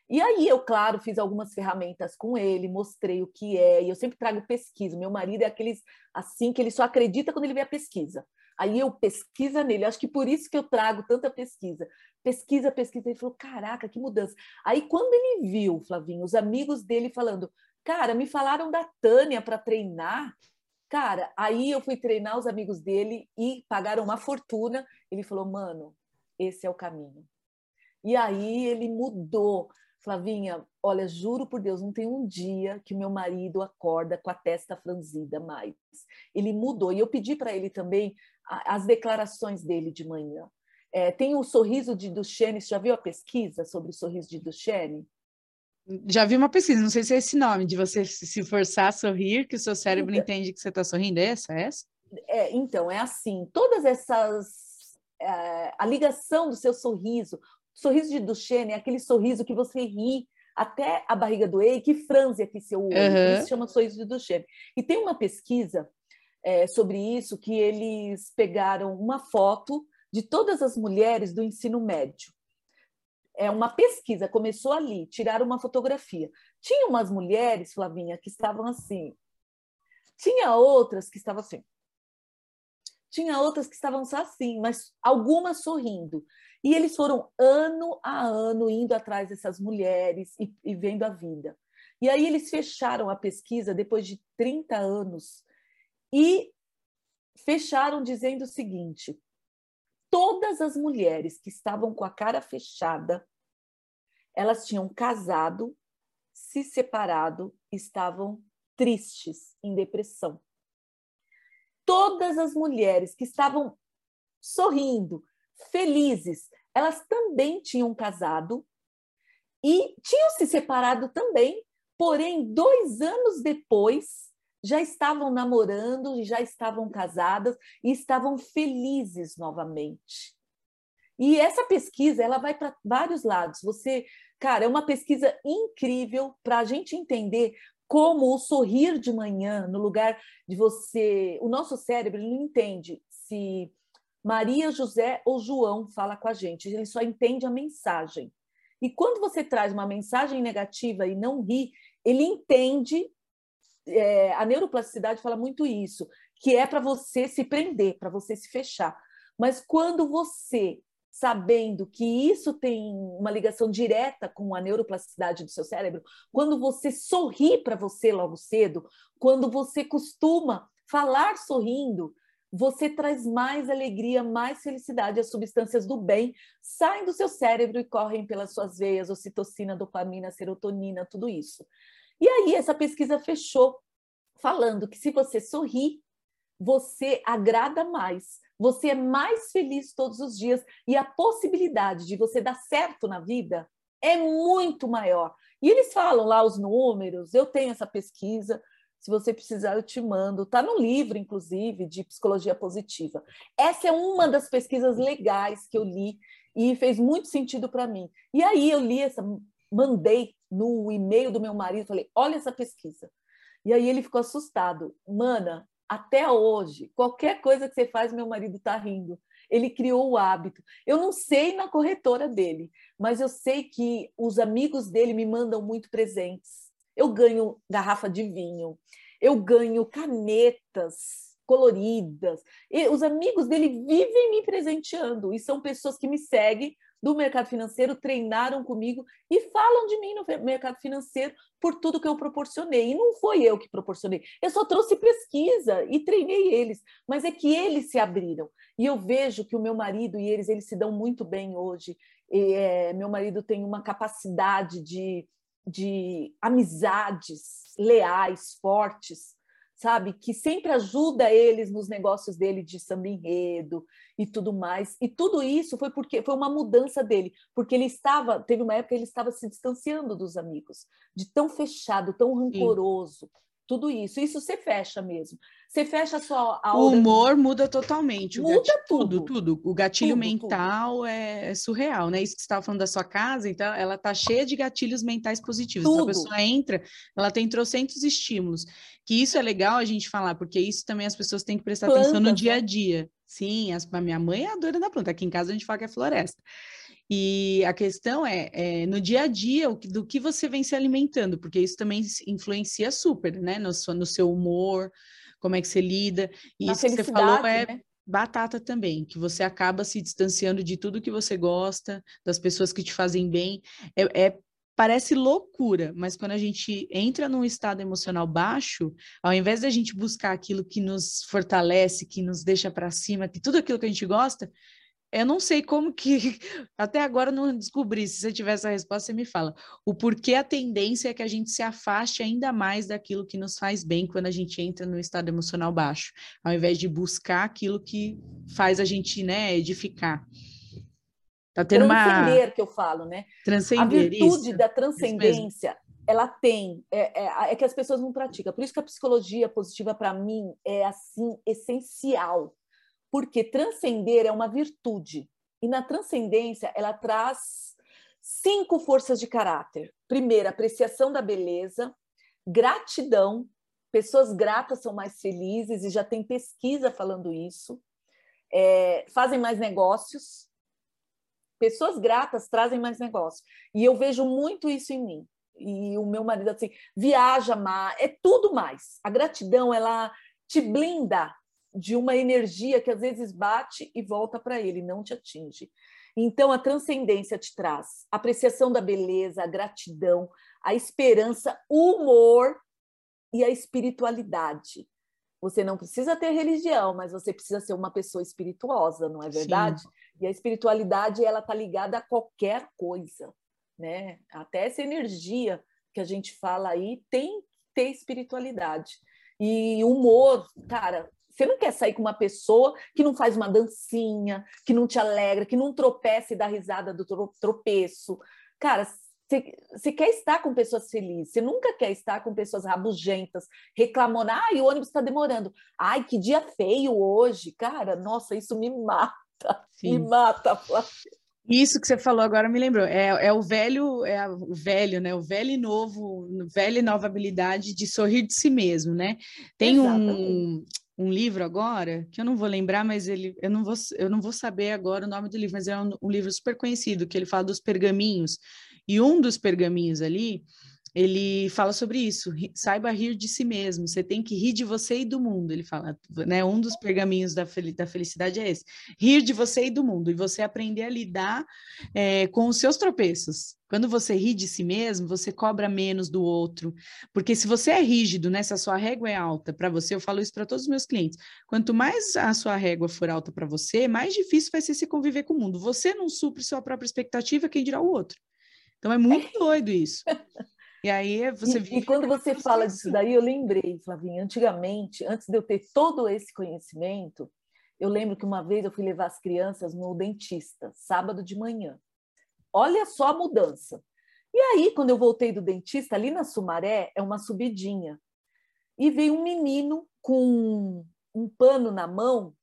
E aí eu, claro, fiz algumas ferramentas com ele, mostrei o que é, e eu sempre trago pesquisa. Meu marido é aqueles assim que ele só acredita quando ele vê a pesquisa. Aí eu pesquisa nele, acho que por isso que eu trago tanta pesquisa. Pesquisa, pesquisa, ele falou: "Caraca, que mudança". Aí quando ele viu, Flavinho, os amigos dele falando: "Cara, me falaram da Tânia para treinar". Cara, aí eu fui treinar os amigos dele e pagaram uma fortuna. Ele falou: "Mano, esse é o caminho". E aí ele mudou Flavinha, olha, juro por Deus, não tem um dia que o meu marido acorda com a testa franzida mais. Ele mudou. E eu pedi para ele também as declarações dele de manhã. É, tem o sorriso de Duchenne, você já viu a pesquisa sobre o sorriso de Duchenne? Já vi uma pesquisa, não sei se é esse nome, de você se forçar a sorrir, que o seu cérebro então, entende que você está sorrindo. É essa? É essa? É, então, é assim, todas essas. É, a ligação do seu sorriso, sorriso de Duchenne é aquele sorriso que você ri até a barriga doer e que franze aqui seu olho. Uhum. Isso se chama sorriso de Duchenne. E tem uma pesquisa é, sobre isso que eles pegaram uma foto de todas as mulheres do ensino médio. É uma pesquisa, começou ali, tiraram uma fotografia. Tinha umas mulheres, Flavinha, que estavam assim. Tinha outras que estavam assim. Tinha outras que estavam só assim, mas algumas sorrindo. E eles foram ano a ano indo atrás dessas mulheres e, e vendo a vida. E aí eles fecharam a pesquisa depois de 30 anos e fecharam dizendo o seguinte: todas as mulheres que estavam com a cara fechada, elas tinham casado, se separado, estavam tristes, em depressão. Todas as mulheres que estavam sorrindo, felizes, elas também tinham casado e tinham se separado também, porém, dois anos depois, já estavam namorando, já estavam casadas e estavam felizes novamente. E essa pesquisa, ela vai para vários lados. Você, cara, é uma pesquisa incrível para a gente entender como o sorrir de manhã, no lugar de você, o nosso cérebro não entende se Maria, José ou João fala com a gente, ele só entende a mensagem. E quando você traz uma mensagem negativa e não ri, ele entende. É, a neuroplasticidade fala muito isso, que é para você se prender, para você se fechar. Mas quando você, sabendo que isso tem uma ligação direta com a neuroplasticidade do seu cérebro, quando você sorri para você logo cedo, quando você costuma falar sorrindo, você traz mais alegria, mais felicidade. As substâncias do bem saem do seu cérebro e correm pelas suas veias, ocitocina, dopamina, serotonina, tudo isso. E aí essa pesquisa fechou falando que se você sorrir, você agrada mais, você é mais feliz todos os dias e a possibilidade de você dar certo na vida é muito maior. E eles falam lá os números, eu tenho essa pesquisa, se você precisar, eu te mando. Está no livro, inclusive, de psicologia positiva. Essa é uma das pesquisas legais que eu li e fez muito sentido para mim. E aí eu li essa, mandei no e-mail do meu marido, falei: olha essa pesquisa. E aí ele ficou assustado. Mana, até hoje, qualquer coisa que você faz, meu marido está rindo. Ele criou o hábito. Eu não sei na corretora dele, mas eu sei que os amigos dele me mandam muito presentes eu ganho garrafa de vinho, eu ganho canetas coloridas. E os amigos dele vivem me presenteando e são pessoas que me seguem do mercado financeiro, treinaram comigo e falam de mim no mercado financeiro por tudo que eu proporcionei. E não foi eu que proporcionei, eu só trouxe pesquisa e treinei eles, mas é que eles se abriram. E eu vejo que o meu marido e eles, eles se dão muito bem hoje. E, é, meu marido tem uma capacidade de de amizades leais, fortes, sabe? Que sempre ajuda eles nos negócios dele de samba enredo e tudo mais. E tudo isso foi porque foi uma mudança dele, porque ele estava, teve uma época que ele estava se distanciando dos amigos, de tão fechado, tão rancoroso. Tudo isso. Isso você fecha mesmo. Você fecha a sua O humor muda totalmente. Muda gatilho, tudo. tudo. O gatilho tudo, mental tudo. É, é, surreal, né? Isso que você estava falando da sua casa, então ela tá cheia de gatilhos mentais positivos. Tudo. Então, a pessoa entra, ela tem trocentos estímulos. Que isso é legal a gente falar, porque isso também as pessoas têm que prestar Plantas, atenção no dia a né? dia. Sim, a minha mãe é a doida da planta. Aqui em casa a gente fala que é floresta. E a questão é, é, no dia a dia do que você vem se alimentando, porque isso também influencia super, né? No, seu, no seu humor, como é que você lida. E isso que você falou é né? batata também, que você acaba se distanciando de tudo que você gosta, das pessoas que te fazem bem. É, é parece loucura, mas quando a gente entra num estado emocional baixo, ao invés da gente buscar aquilo que nos fortalece, que nos deixa para cima, que tudo aquilo que a gente gosta, eu não sei como que, até agora não descobri. Se você tiver essa resposta, você me fala. O porquê a tendência é que a gente se afaste ainda mais daquilo que nos faz bem quando a gente entra no estado emocional baixo, ao invés de buscar aquilo que faz a gente, né, edificar. Tá tendo transcender, uma... que eu falo, né? Transcender, A virtude isso, da transcendência, ela tem, é, é, é que as pessoas não praticam. Por isso que a psicologia positiva, para mim, é, assim, essencial porque transcender é uma virtude. E na transcendência, ela traz cinco forças de caráter. Primeiro, apreciação da beleza, gratidão. Pessoas gratas são mais felizes, e já tem pesquisa falando isso. É, fazem mais negócios. Pessoas gratas trazem mais negócios. E eu vejo muito isso em mim. E o meu marido, assim, viaja mais, é tudo mais. A gratidão, ela te blinda de uma energia que às vezes bate e volta para ele, não te atinge. Então, a transcendência te traz a apreciação da beleza, a gratidão, a esperança, o humor e a espiritualidade. Você não precisa ter religião, mas você precisa ser uma pessoa espirituosa, não é verdade? Sim. E a espiritualidade ela tá ligada a qualquer coisa, né? Até essa energia que a gente fala aí tem que ter espiritualidade. E humor, cara, você não quer sair com uma pessoa que não faz uma dancinha, que não te alegra, que não tropeça e dá risada do tropeço. Cara, você, quer estar com pessoas felizes, você nunca quer estar com pessoas rabugentas, reclamando, ai, o ônibus está demorando, ai, que dia feio hoje. Cara, nossa, isso me mata, Sim. me mata, Isso que você falou agora me lembrou. É, é o velho, é o velho, né? O velho e novo, velha e nova habilidade de sorrir de si mesmo, né? Tem Exatamente. um um livro agora, que eu não vou lembrar, mas ele, eu não vou, eu não vou saber agora o nome do livro, mas é um, um livro super conhecido, que ele fala dos pergaminhos. E um dos pergaminhos ali, ele fala sobre isso, saiba rir de si mesmo, você tem que rir de você e do mundo, ele fala, né, um dos pergaminhos da, fel da felicidade é esse, rir de você e do mundo, e você aprender a lidar é, com os seus tropeços, quando você ri de si mesmo, você cobra menos do outro, porque se você é rígido, né, se a sua régua é alta para você, eu falo isso para todos os meus clientes, quanto mais a sua régua for alta para você, mais difícil vai ser se conviver com o mundo, você não supre sua própria expectativa, quem dirá o outro, então é muito doido isso. E aí você E, e quando você fala disso daí, eu lembrei, Flavinha, antigamente, antes de eu ter todo esse conhecimento, eu lembro que uma vez eu fui levar as crianças no dentista, sábado de manhã. Olha só a mudança. E aí, quando eu voltei do dentista, ali na Sumaré, é uma subidinha. E veio um menino com um pano na mão.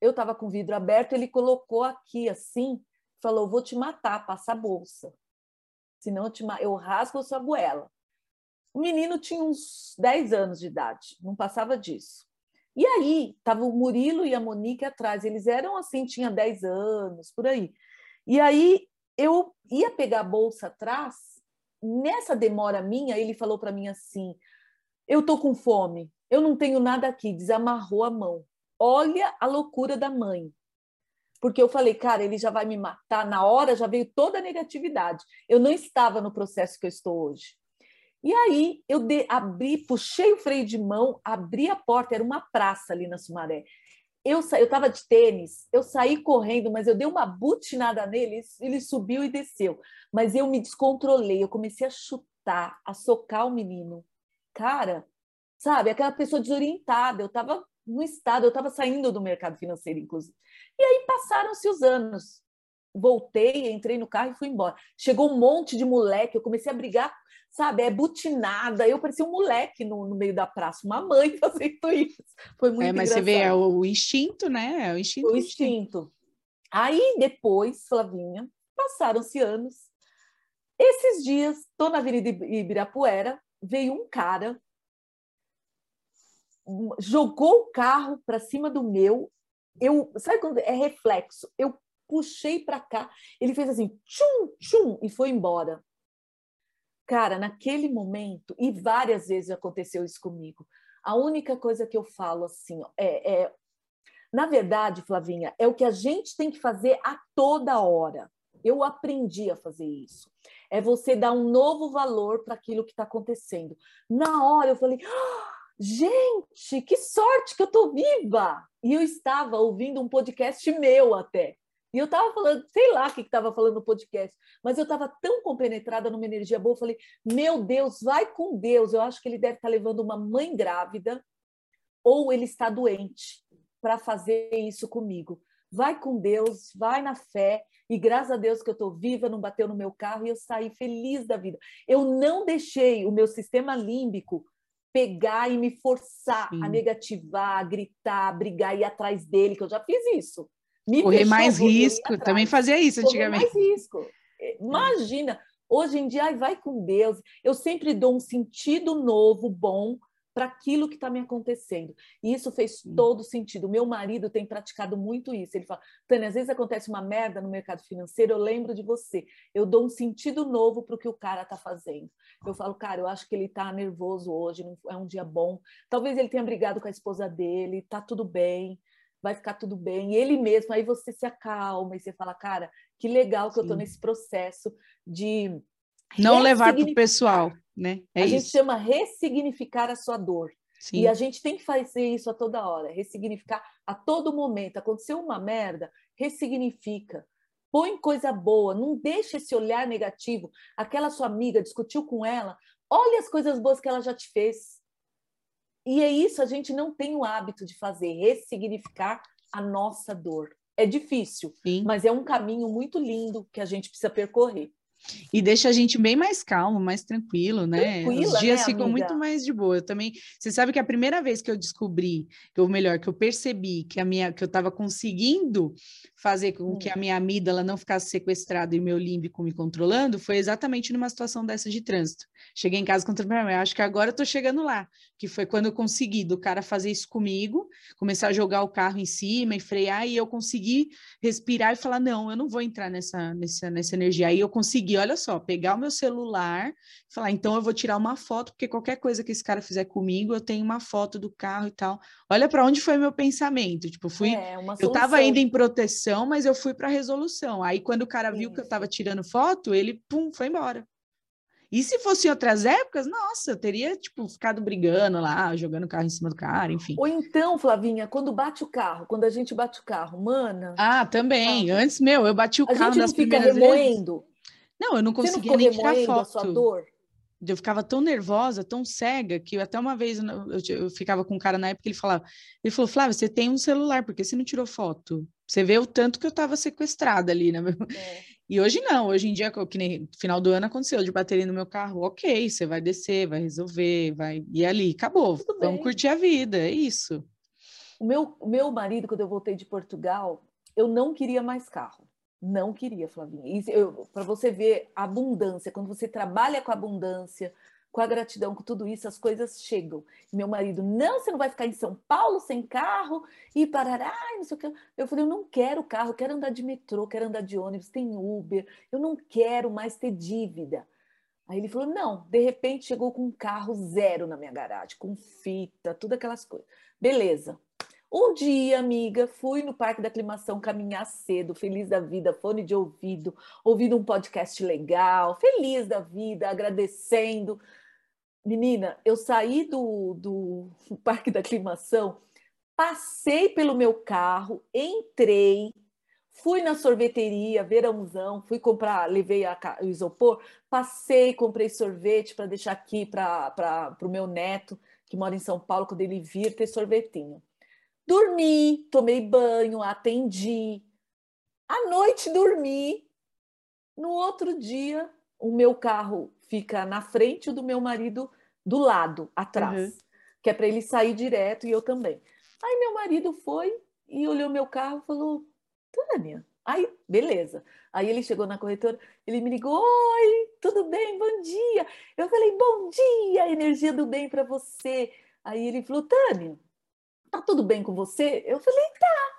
Eu estava com o vidro aberto, ele colocou aqui assim, falou: Vou te matar, passa a bolsa senão eu, te, eu rasgo a sua goela. O menino tinha uns 10 anos de idade, não passava disso. E aí, tava o Murilo e a Monique atrás, eles eram assim, tinha 10 anos, por aí. E aí, eu ia pegar a bolsa atrás, nessa demora minha, ele falou para mim assim: Eu tô com fome, eu não tenho nada aqui, desamarrou a mão. Olha a loucura da mãe porque eu falei, cara, ele já vai me matar. Na hora já veio toda a negatividade. Eu não estava no processo que eu estou hoje. E aí eu de, abri, puxei o freio de mão, abri a porta, era uma praça ali na Sumaré. Eu eu estava de tênis, eu saí correndo, mas eu dei uma butinada nele, ele subiu e desceu. Mas eu me descontrolei, eu comecei a chutar, a socar o menino. Cara, sabe, aquela pessoa desorientada, eu estava no estado, eu estava saindo do mercado financeiro, inclusive. E aí passaram-se os anos. Voltei, entrei no carro e fui embora. Chegou um monte de moleque, eu comecei a brigar. sabe, é butinada. Eu parecia um moleque no, no meio da praça, uma mãe fazendo isso. Foi muito É, mas engraçado. você vê, é o instinto, né? É o instinto. o instinto. Aí depois, Flavinha, passaram-se anos. Esses dias, estou na Avenida Ibirapuera, veio um cara, jogou o carro para cima do meu. Eu, sabe quando é reflexo? Eu puxei para cá, ele fez assim, tchum, tchum, e foi embora. Cara, naquele momento, e várias vezes aconteceu isso comigo, a única coisa que eu falo assim, é, é na verdade, Flavinha, é o que a gente tem que fazer a toda hora. Eu aprendi a fazer isso. É você dar um novo valor para aquilo que está acontecendo. Na hora eu falei, ah, gente, que sorte que eu estou viva! E eu estava ouvindo um podcast meu até. E eu estava falando, sei lá o que estava falando no podcast, mas eu estava tão compenetrada numa energia boa, eu falei, meu Deus, vai com Deus. Eu acho que ele deve estar levando uma mãe grávida ou ele está doente para fazer isso comigo. Vai com Deus, vai na fé, e graças a Deus que eu estou viva, não bateu no meu carro e eu saí feliz da vida. Eu não deixei o meu sistema límbico pegar e me forçar Sim. a negativar, a gritar, a brigar, ir atrás dele, que eu já fiz isso. Me Correr fechou, mais risco. Também fazia isso Correr antigamente. mais risco. Imagina, hoje em dia, ai, vai com Deus. Eu sempre dou um sentido novo, bom, para aquilo que está me acontecendo. E isso fez Sim. todo sentido. Meu marido tem praticado muito isso. Ele fala, Tânia, às vezes acontece uma merda no mercado financeiro, eu lembro de você. Eu dou um sentido novo para o que o cara está fazendo. Eu falo, cara, eu acho que ele está nervoso hoje, não é um dia bom. Talvez ele tenha brigado com a esposa dele, tá tudo bem, vai ficar tudo bem. Ele mesmo, aí você se acalma e você fala, cara, que legal que eu estou Sim. nesse processo de Não levar para o pessoal, né? É a isso. gente chama ressignificar a sua dor. Sim. E a gente tem que fazer isso a toda hora, ressignificar a todo momento. Aconteceu uma merda, ressignifica. Põe coisa boa, não deixa esse olhar negativo. Aquela sua amiga discutiu com ela, olha as coisas boas que ela já te fez. E é isso, a gente não tem o hábito de fazer, ressignificar a nossa dor. É difícil, Sim. mas é um caminho muito lindo que a gente precisa percorrer. E deixa a gente bem mais calmo, mais tranquilo, né? Tranquila, Os dias né, ficam muito mais de boa. Eu também, você sabe que a primeira vez que eu descobri, ou melhor, que eu percebi que a minha que eu estava conseguindo fazer com Hum. que a minha amígdala não ficasse sequestrada e meu límbico me controlando, foi exatamente numa situação dessa de trânsito. Cheguei em casa com minha mãe, acho que agora eu tô chegando lá, que foi quando eu consegui do cara fazer isso comigo, começar a jogar o carro em cima e frear e eu consegui respirar e falar não, eu não vou entrar nessa nessa nessa energia. Aí eu consegui, olha só, pegar o meu celular, e falar, então eu vou tirar uma foto, porque qualquer coisa que esse cara fizer comigo, eu tenho uma foto do carro e tal. Olha para onde foi meu pensamento, tipo, fui é eu estava ainda em proteção, mas eu fui para resolução. Aí, quando o cara viu que eu estava tirando foto, ele, pum, foi embora. E se fosse em outras épocas, nossa, eu teria, tipo, ficado brigando lá, jogando o carro em cima do cara, enfim. Ou então, Flavinha, quando bate o carro, quando a gente bate o carro, mana, Ah, também. Antes, meu, eu bati o a carro gente não nas fica primeiras vezes. remoendo. Não, eu não não conseguia ficou nem tirar remoendo a sua foto. dor? Eu ficava tão nervosa, tão cega, que até uma vez eu, eu, eu ficava com um cara na época, ele falava, ele falou, Flávia, você tem um celular, por que você não tirou foto? Você vê o tanto que eu estava sequestrada ali, né? É. E hoje não, hoje em dia, que nem final do ano aconteceu de bateria no meu carro, ok, você vai descer, vai resolver, vai ir ali, acabou, Tudo vamos bem. curtir a vida, é isso. O meu, o meu marido, quando eu voltei de Portugal, eu não queria mais carro. Não queria, Flavinha. Para você ver a abundância, quando você trabalha com a abundância, com a gratidão, com tudo isso, as coisas chegam. Meu marido, não, você não vai ficar em São Paulo sem carro e parará, e não sei o que. Eu falei, eu não quero carro, quero andar de metrô, quero andar de ônibus, tem Uber, eu não quero mais ter dívida. Aí ele falou, não, de repente chegou com um carro zero na minha garagem, com fita, tudo aquelas coisas. Beleza. Um dia, amiga, fui no Parque da Aclimação caminhar cedo, feliz da vida, fone de ouvido, ouvindo um podcast legal, feliz da vida, agradecendo. Menina, eu saí do, do Parque da Aclimação, passei pelo meu carro, entrei, fui na sorveteria, verãozão, fui comprar, levei a, o isopor, passei, comprei sorvete para deixar aqui para o meu neto, que mora em São Paulo, quando ele vir, ter sorvetinho. Dormi, tomei banho, atendi. À noite dormi. No outro dia, o meu carro fica na frente, do meu marido do lado, atrás, uhum. que é para ele sair direto e eu também. Aí meu marido foi e olhou meu carro e falou: Tânia. Aí, beleza. Aí ele chegou na corretora, ele me ligou: Oi, tudo bem? Bom dia. Eu falei: Bom dia, energia do bem para você. Aí ele falou: Tânia, tá tudo bem com você? Eu falei: Tá.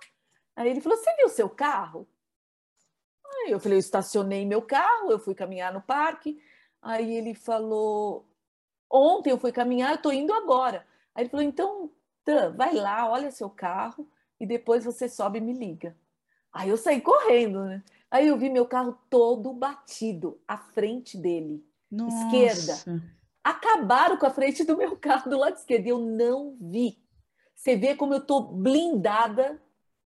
Aí ele falou: Você viu seu carro? Aí eu falei: Eu estacionei meu carro, eu fui caminhar no parque. Aí ele falou: Ontem eu fui caminhar, eu tô indo agora. Aí ele falou: Então, Tã, vai lá, olha seu carro e depois você sobe e me liga. Aí eu saí correndo, né? Aí eu vi meu carro todo batido, à frente dele, Nossa. esquerda. Acabaram com a frente do meu carro do lado esquerdo. E eu não vi. Você vê como eu tô blindada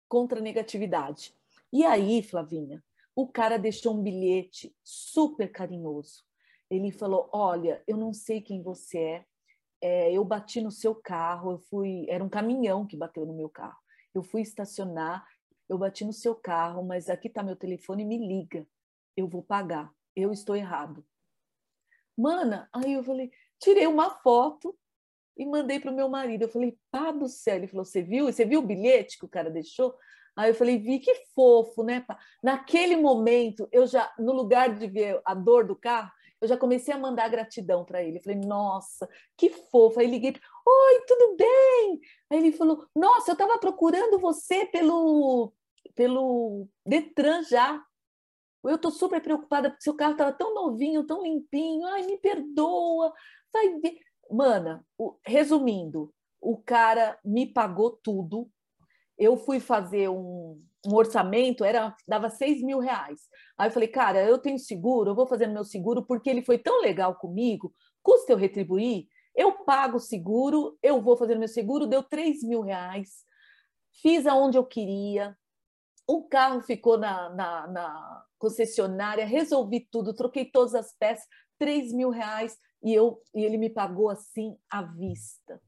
contra a negatividade. E aí, Flavinha, o cara deixou um bilhete super carinhoso. Ele falou: Olha, eu não sei quem você é, é, eu bati no seu carro, eu fui, era um caminhão que bateu no meu carro. Eu fui estacionar, eu bati no seu carro, mas aqui está meu telefone, me liga, eu vou pagar, eu estou errado. Mana, aí eu falei, tirei uma foto e mandei para o meu marido. Eu falei, pá do céu. Ele falou, você viu? Você viu o bilhete que o cara deixou? Aí eu falei, vi, que fofo, né? Pá? Naquele momento, eu já, no lugar de ver a dor do carro, eu já comecei a mandar gratidão para ele. Eu falei, nossa, que fofo. Aí liguei, oi, tudo bem? Aí ele falou, nossa, eu estava procurando você pelo, pelo Detran já. Eu estou super preocupada porque seu carro estava tão novinho, tão limpinho. Ai, me perdoa. Vai ver. Mana, resumindo, o cara me pagou tudo. Eu fui fazer um, um orçamento, era dava 6 mil reais. Aí eu falei, cara, eu tenho seguro, eu vou fazer meu seguro porque ele foi tão legal comigo, custa eu retribuir? Eu pago o seguro, eu vou fazer meu seguro, deu 3 mil reais, fiz aonde eu queria, o carro ficou na, na, na concessionária, resolvi tudo, troquei todas as peças, 3 mil reais, e, eu, e ele me pagou assim à vista.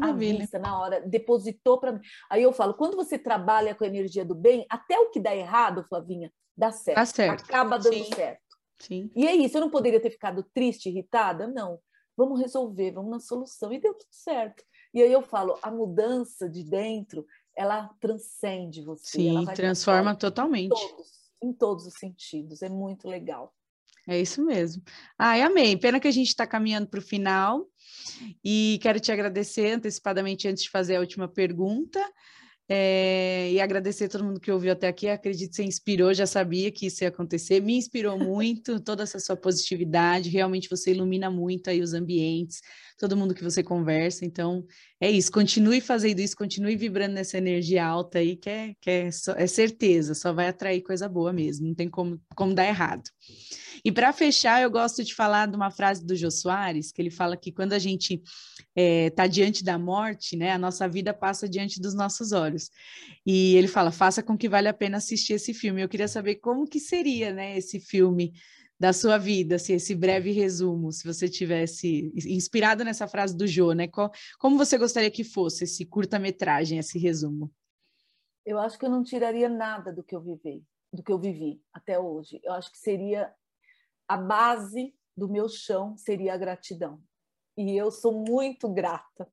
Maravilha. Vista, na hora, depositou para mim. Aí eu falo, quando você trabalha com a energia do bem, até o que dá errado, Flavinha, dá certo. Dá certo. Acaba dando Sim. certo. Sim. E é isso, eu não poderia ter ficado triste, irritada? Não. Vamos resolver, vamos na solução. E deu tudo certo. E aí eu falo, a mudança de dentro, ela transcende você. Sim, transforma totalmente. Em todos, em todos os sentidos. É muito legal. É isso mesmo. Ai, amei. Pena que a gente está caminhando para o final. E quero te agradecer antecipadamente antes de fazer a última pergunta. É, e agradecer a todo mundo que ouviu até aqui. Acredito que você inspirou, já sabia que isso ia acontecer. Me inspirou muito toda essa sua positividade. Realmente você ilumina muito aí os ambientes, todo mundo que você conversa. Então, é isso. Continue fazendo isso, continue vibrando nessa energia alta aí, que é, que é, é certeza, só vai atrair coisa boa mesmo. Não tem como, como dar errado. E para fechar, eu gosto de falar de uma frase do Jô Soares, que ele fala que quando a gente está é, tá diante da morte, né, a nossa vida passa diante dos nossos olhos. E ele fala, faça com que vale a pena assistir esse filme. Eu queria saber como que seria, né, esse filme da sua vida, assim, esse breve resumo, se você tivesse inspirado nessa frase do Jô, né? Como você gostaria que fosse esse curta-metragem, esse resumo? Eu acho que eu não tiraria nada do que eu vivi, do que eu vivi até hoje. Eu acho que seria a base do meu chão seria a gratidão. E eu sou muito grata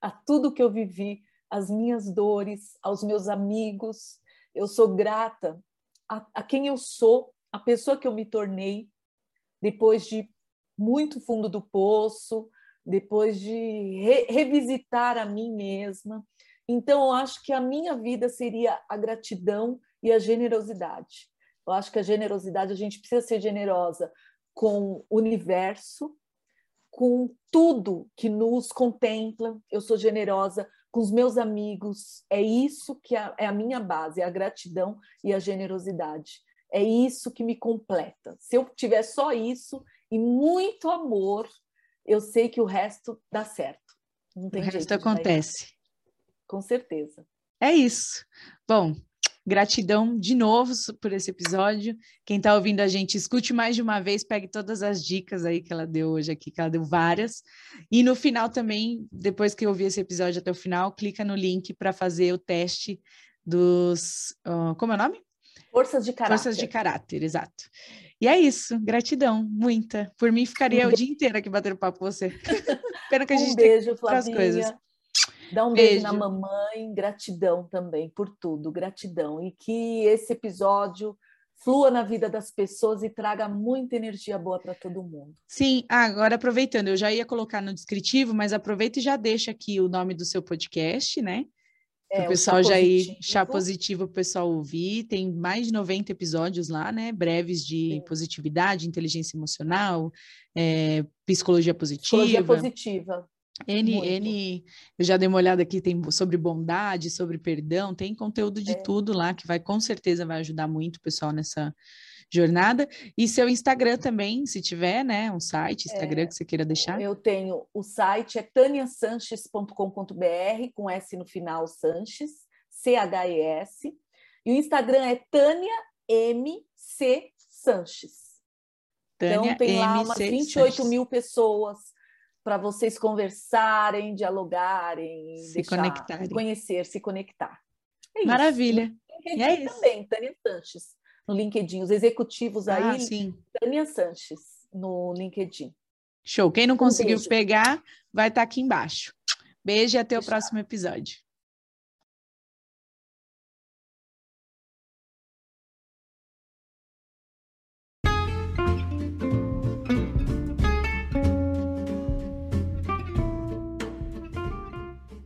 a tudo que eu vivi, as minhas dores, aos meus amigos. Eu sou grata a, a quem eu sou, a pessoa que eu me tornei depois de muito fundo do poço, depois de re, revisitar a mim mesma. Então, eu acho que a minha vida seria a gratidão e a generosidade. Eu acho que a generosidade, a gente precisa ser generosa com o universo, com tudo que nos contempla. Eu sou generosa com os meus amigos. É isso que é a minha base, é a gratidão e a generosidade. É isso que me completa. Se eu tiver só isso e muito amor, eu sei que o resto dá certo. Não tem o resto acontece. Com certeza. É isso. Bom, Gratidão de novo por esse episódio. Quem está ouvindo a gente, escute mais de uma vez, pegue todas as dicas aí que ela deu hoje aqui, que ela deu várias. E no final também, depois que eu ouvir esse episódio até o final, clica no link para fazer o teste dos. Uh, como é o nome? Forças de caráter. Forças de caráter, exato. E é isso, gratidão, muita. Por mim, ficaria um o dia inteiro aqui batendo papo com você. Pena que a gente um beijo, tem Flavinha. coisas. Dá um beijo. beijo na mamãe, gratidão também por tudo, gratidão. E que esse episódio flua na vida das pessoas e traga muita energia boa para todo mundo. Sim, ah, agora aproveitando, eu já ia colocar no descritivo, mas aproveita e já deixa aqui o nome do seu podcast, né? É, o pessoal já ir chá positivo para o pessoal ouvir. Tem mais de 90 episódios lá, né? Breves de Sim. positividade, inteligência emocional, é, psicologia positiva. Psicologia positiva. N, N, eu já dei uma olhada aqui, tem sobre bondade, sobre perdão, tem conteúdo de é. tudo lá que vai com certeza vai ajudar muito o pessoal nessa jornada. E seu Instagram também, se tiver, né? Um site, Instagram é, que você queira deixar. Eu tenho, o site é taniasanches.com.br, com S no final, Sanches, C-H-E-S. E o Instagram é Tânia MC Sanches. Tânia então tem lá umas 28 Sanches. mil pessoas para vocês conversarem, dialogarem, se deixar, conectarem, conhecer, se conectar. É Maravilha. E é isso. também, Tânia Sanches, no LinkedIn. Os executivos ah, aí, sim. Tânia Sanches, no LinkedIn. Show. Quem não um conseguiu beijo. pegar, vai estar tá aqui embaixo. Beijo e até Deixa. o próximo episódio.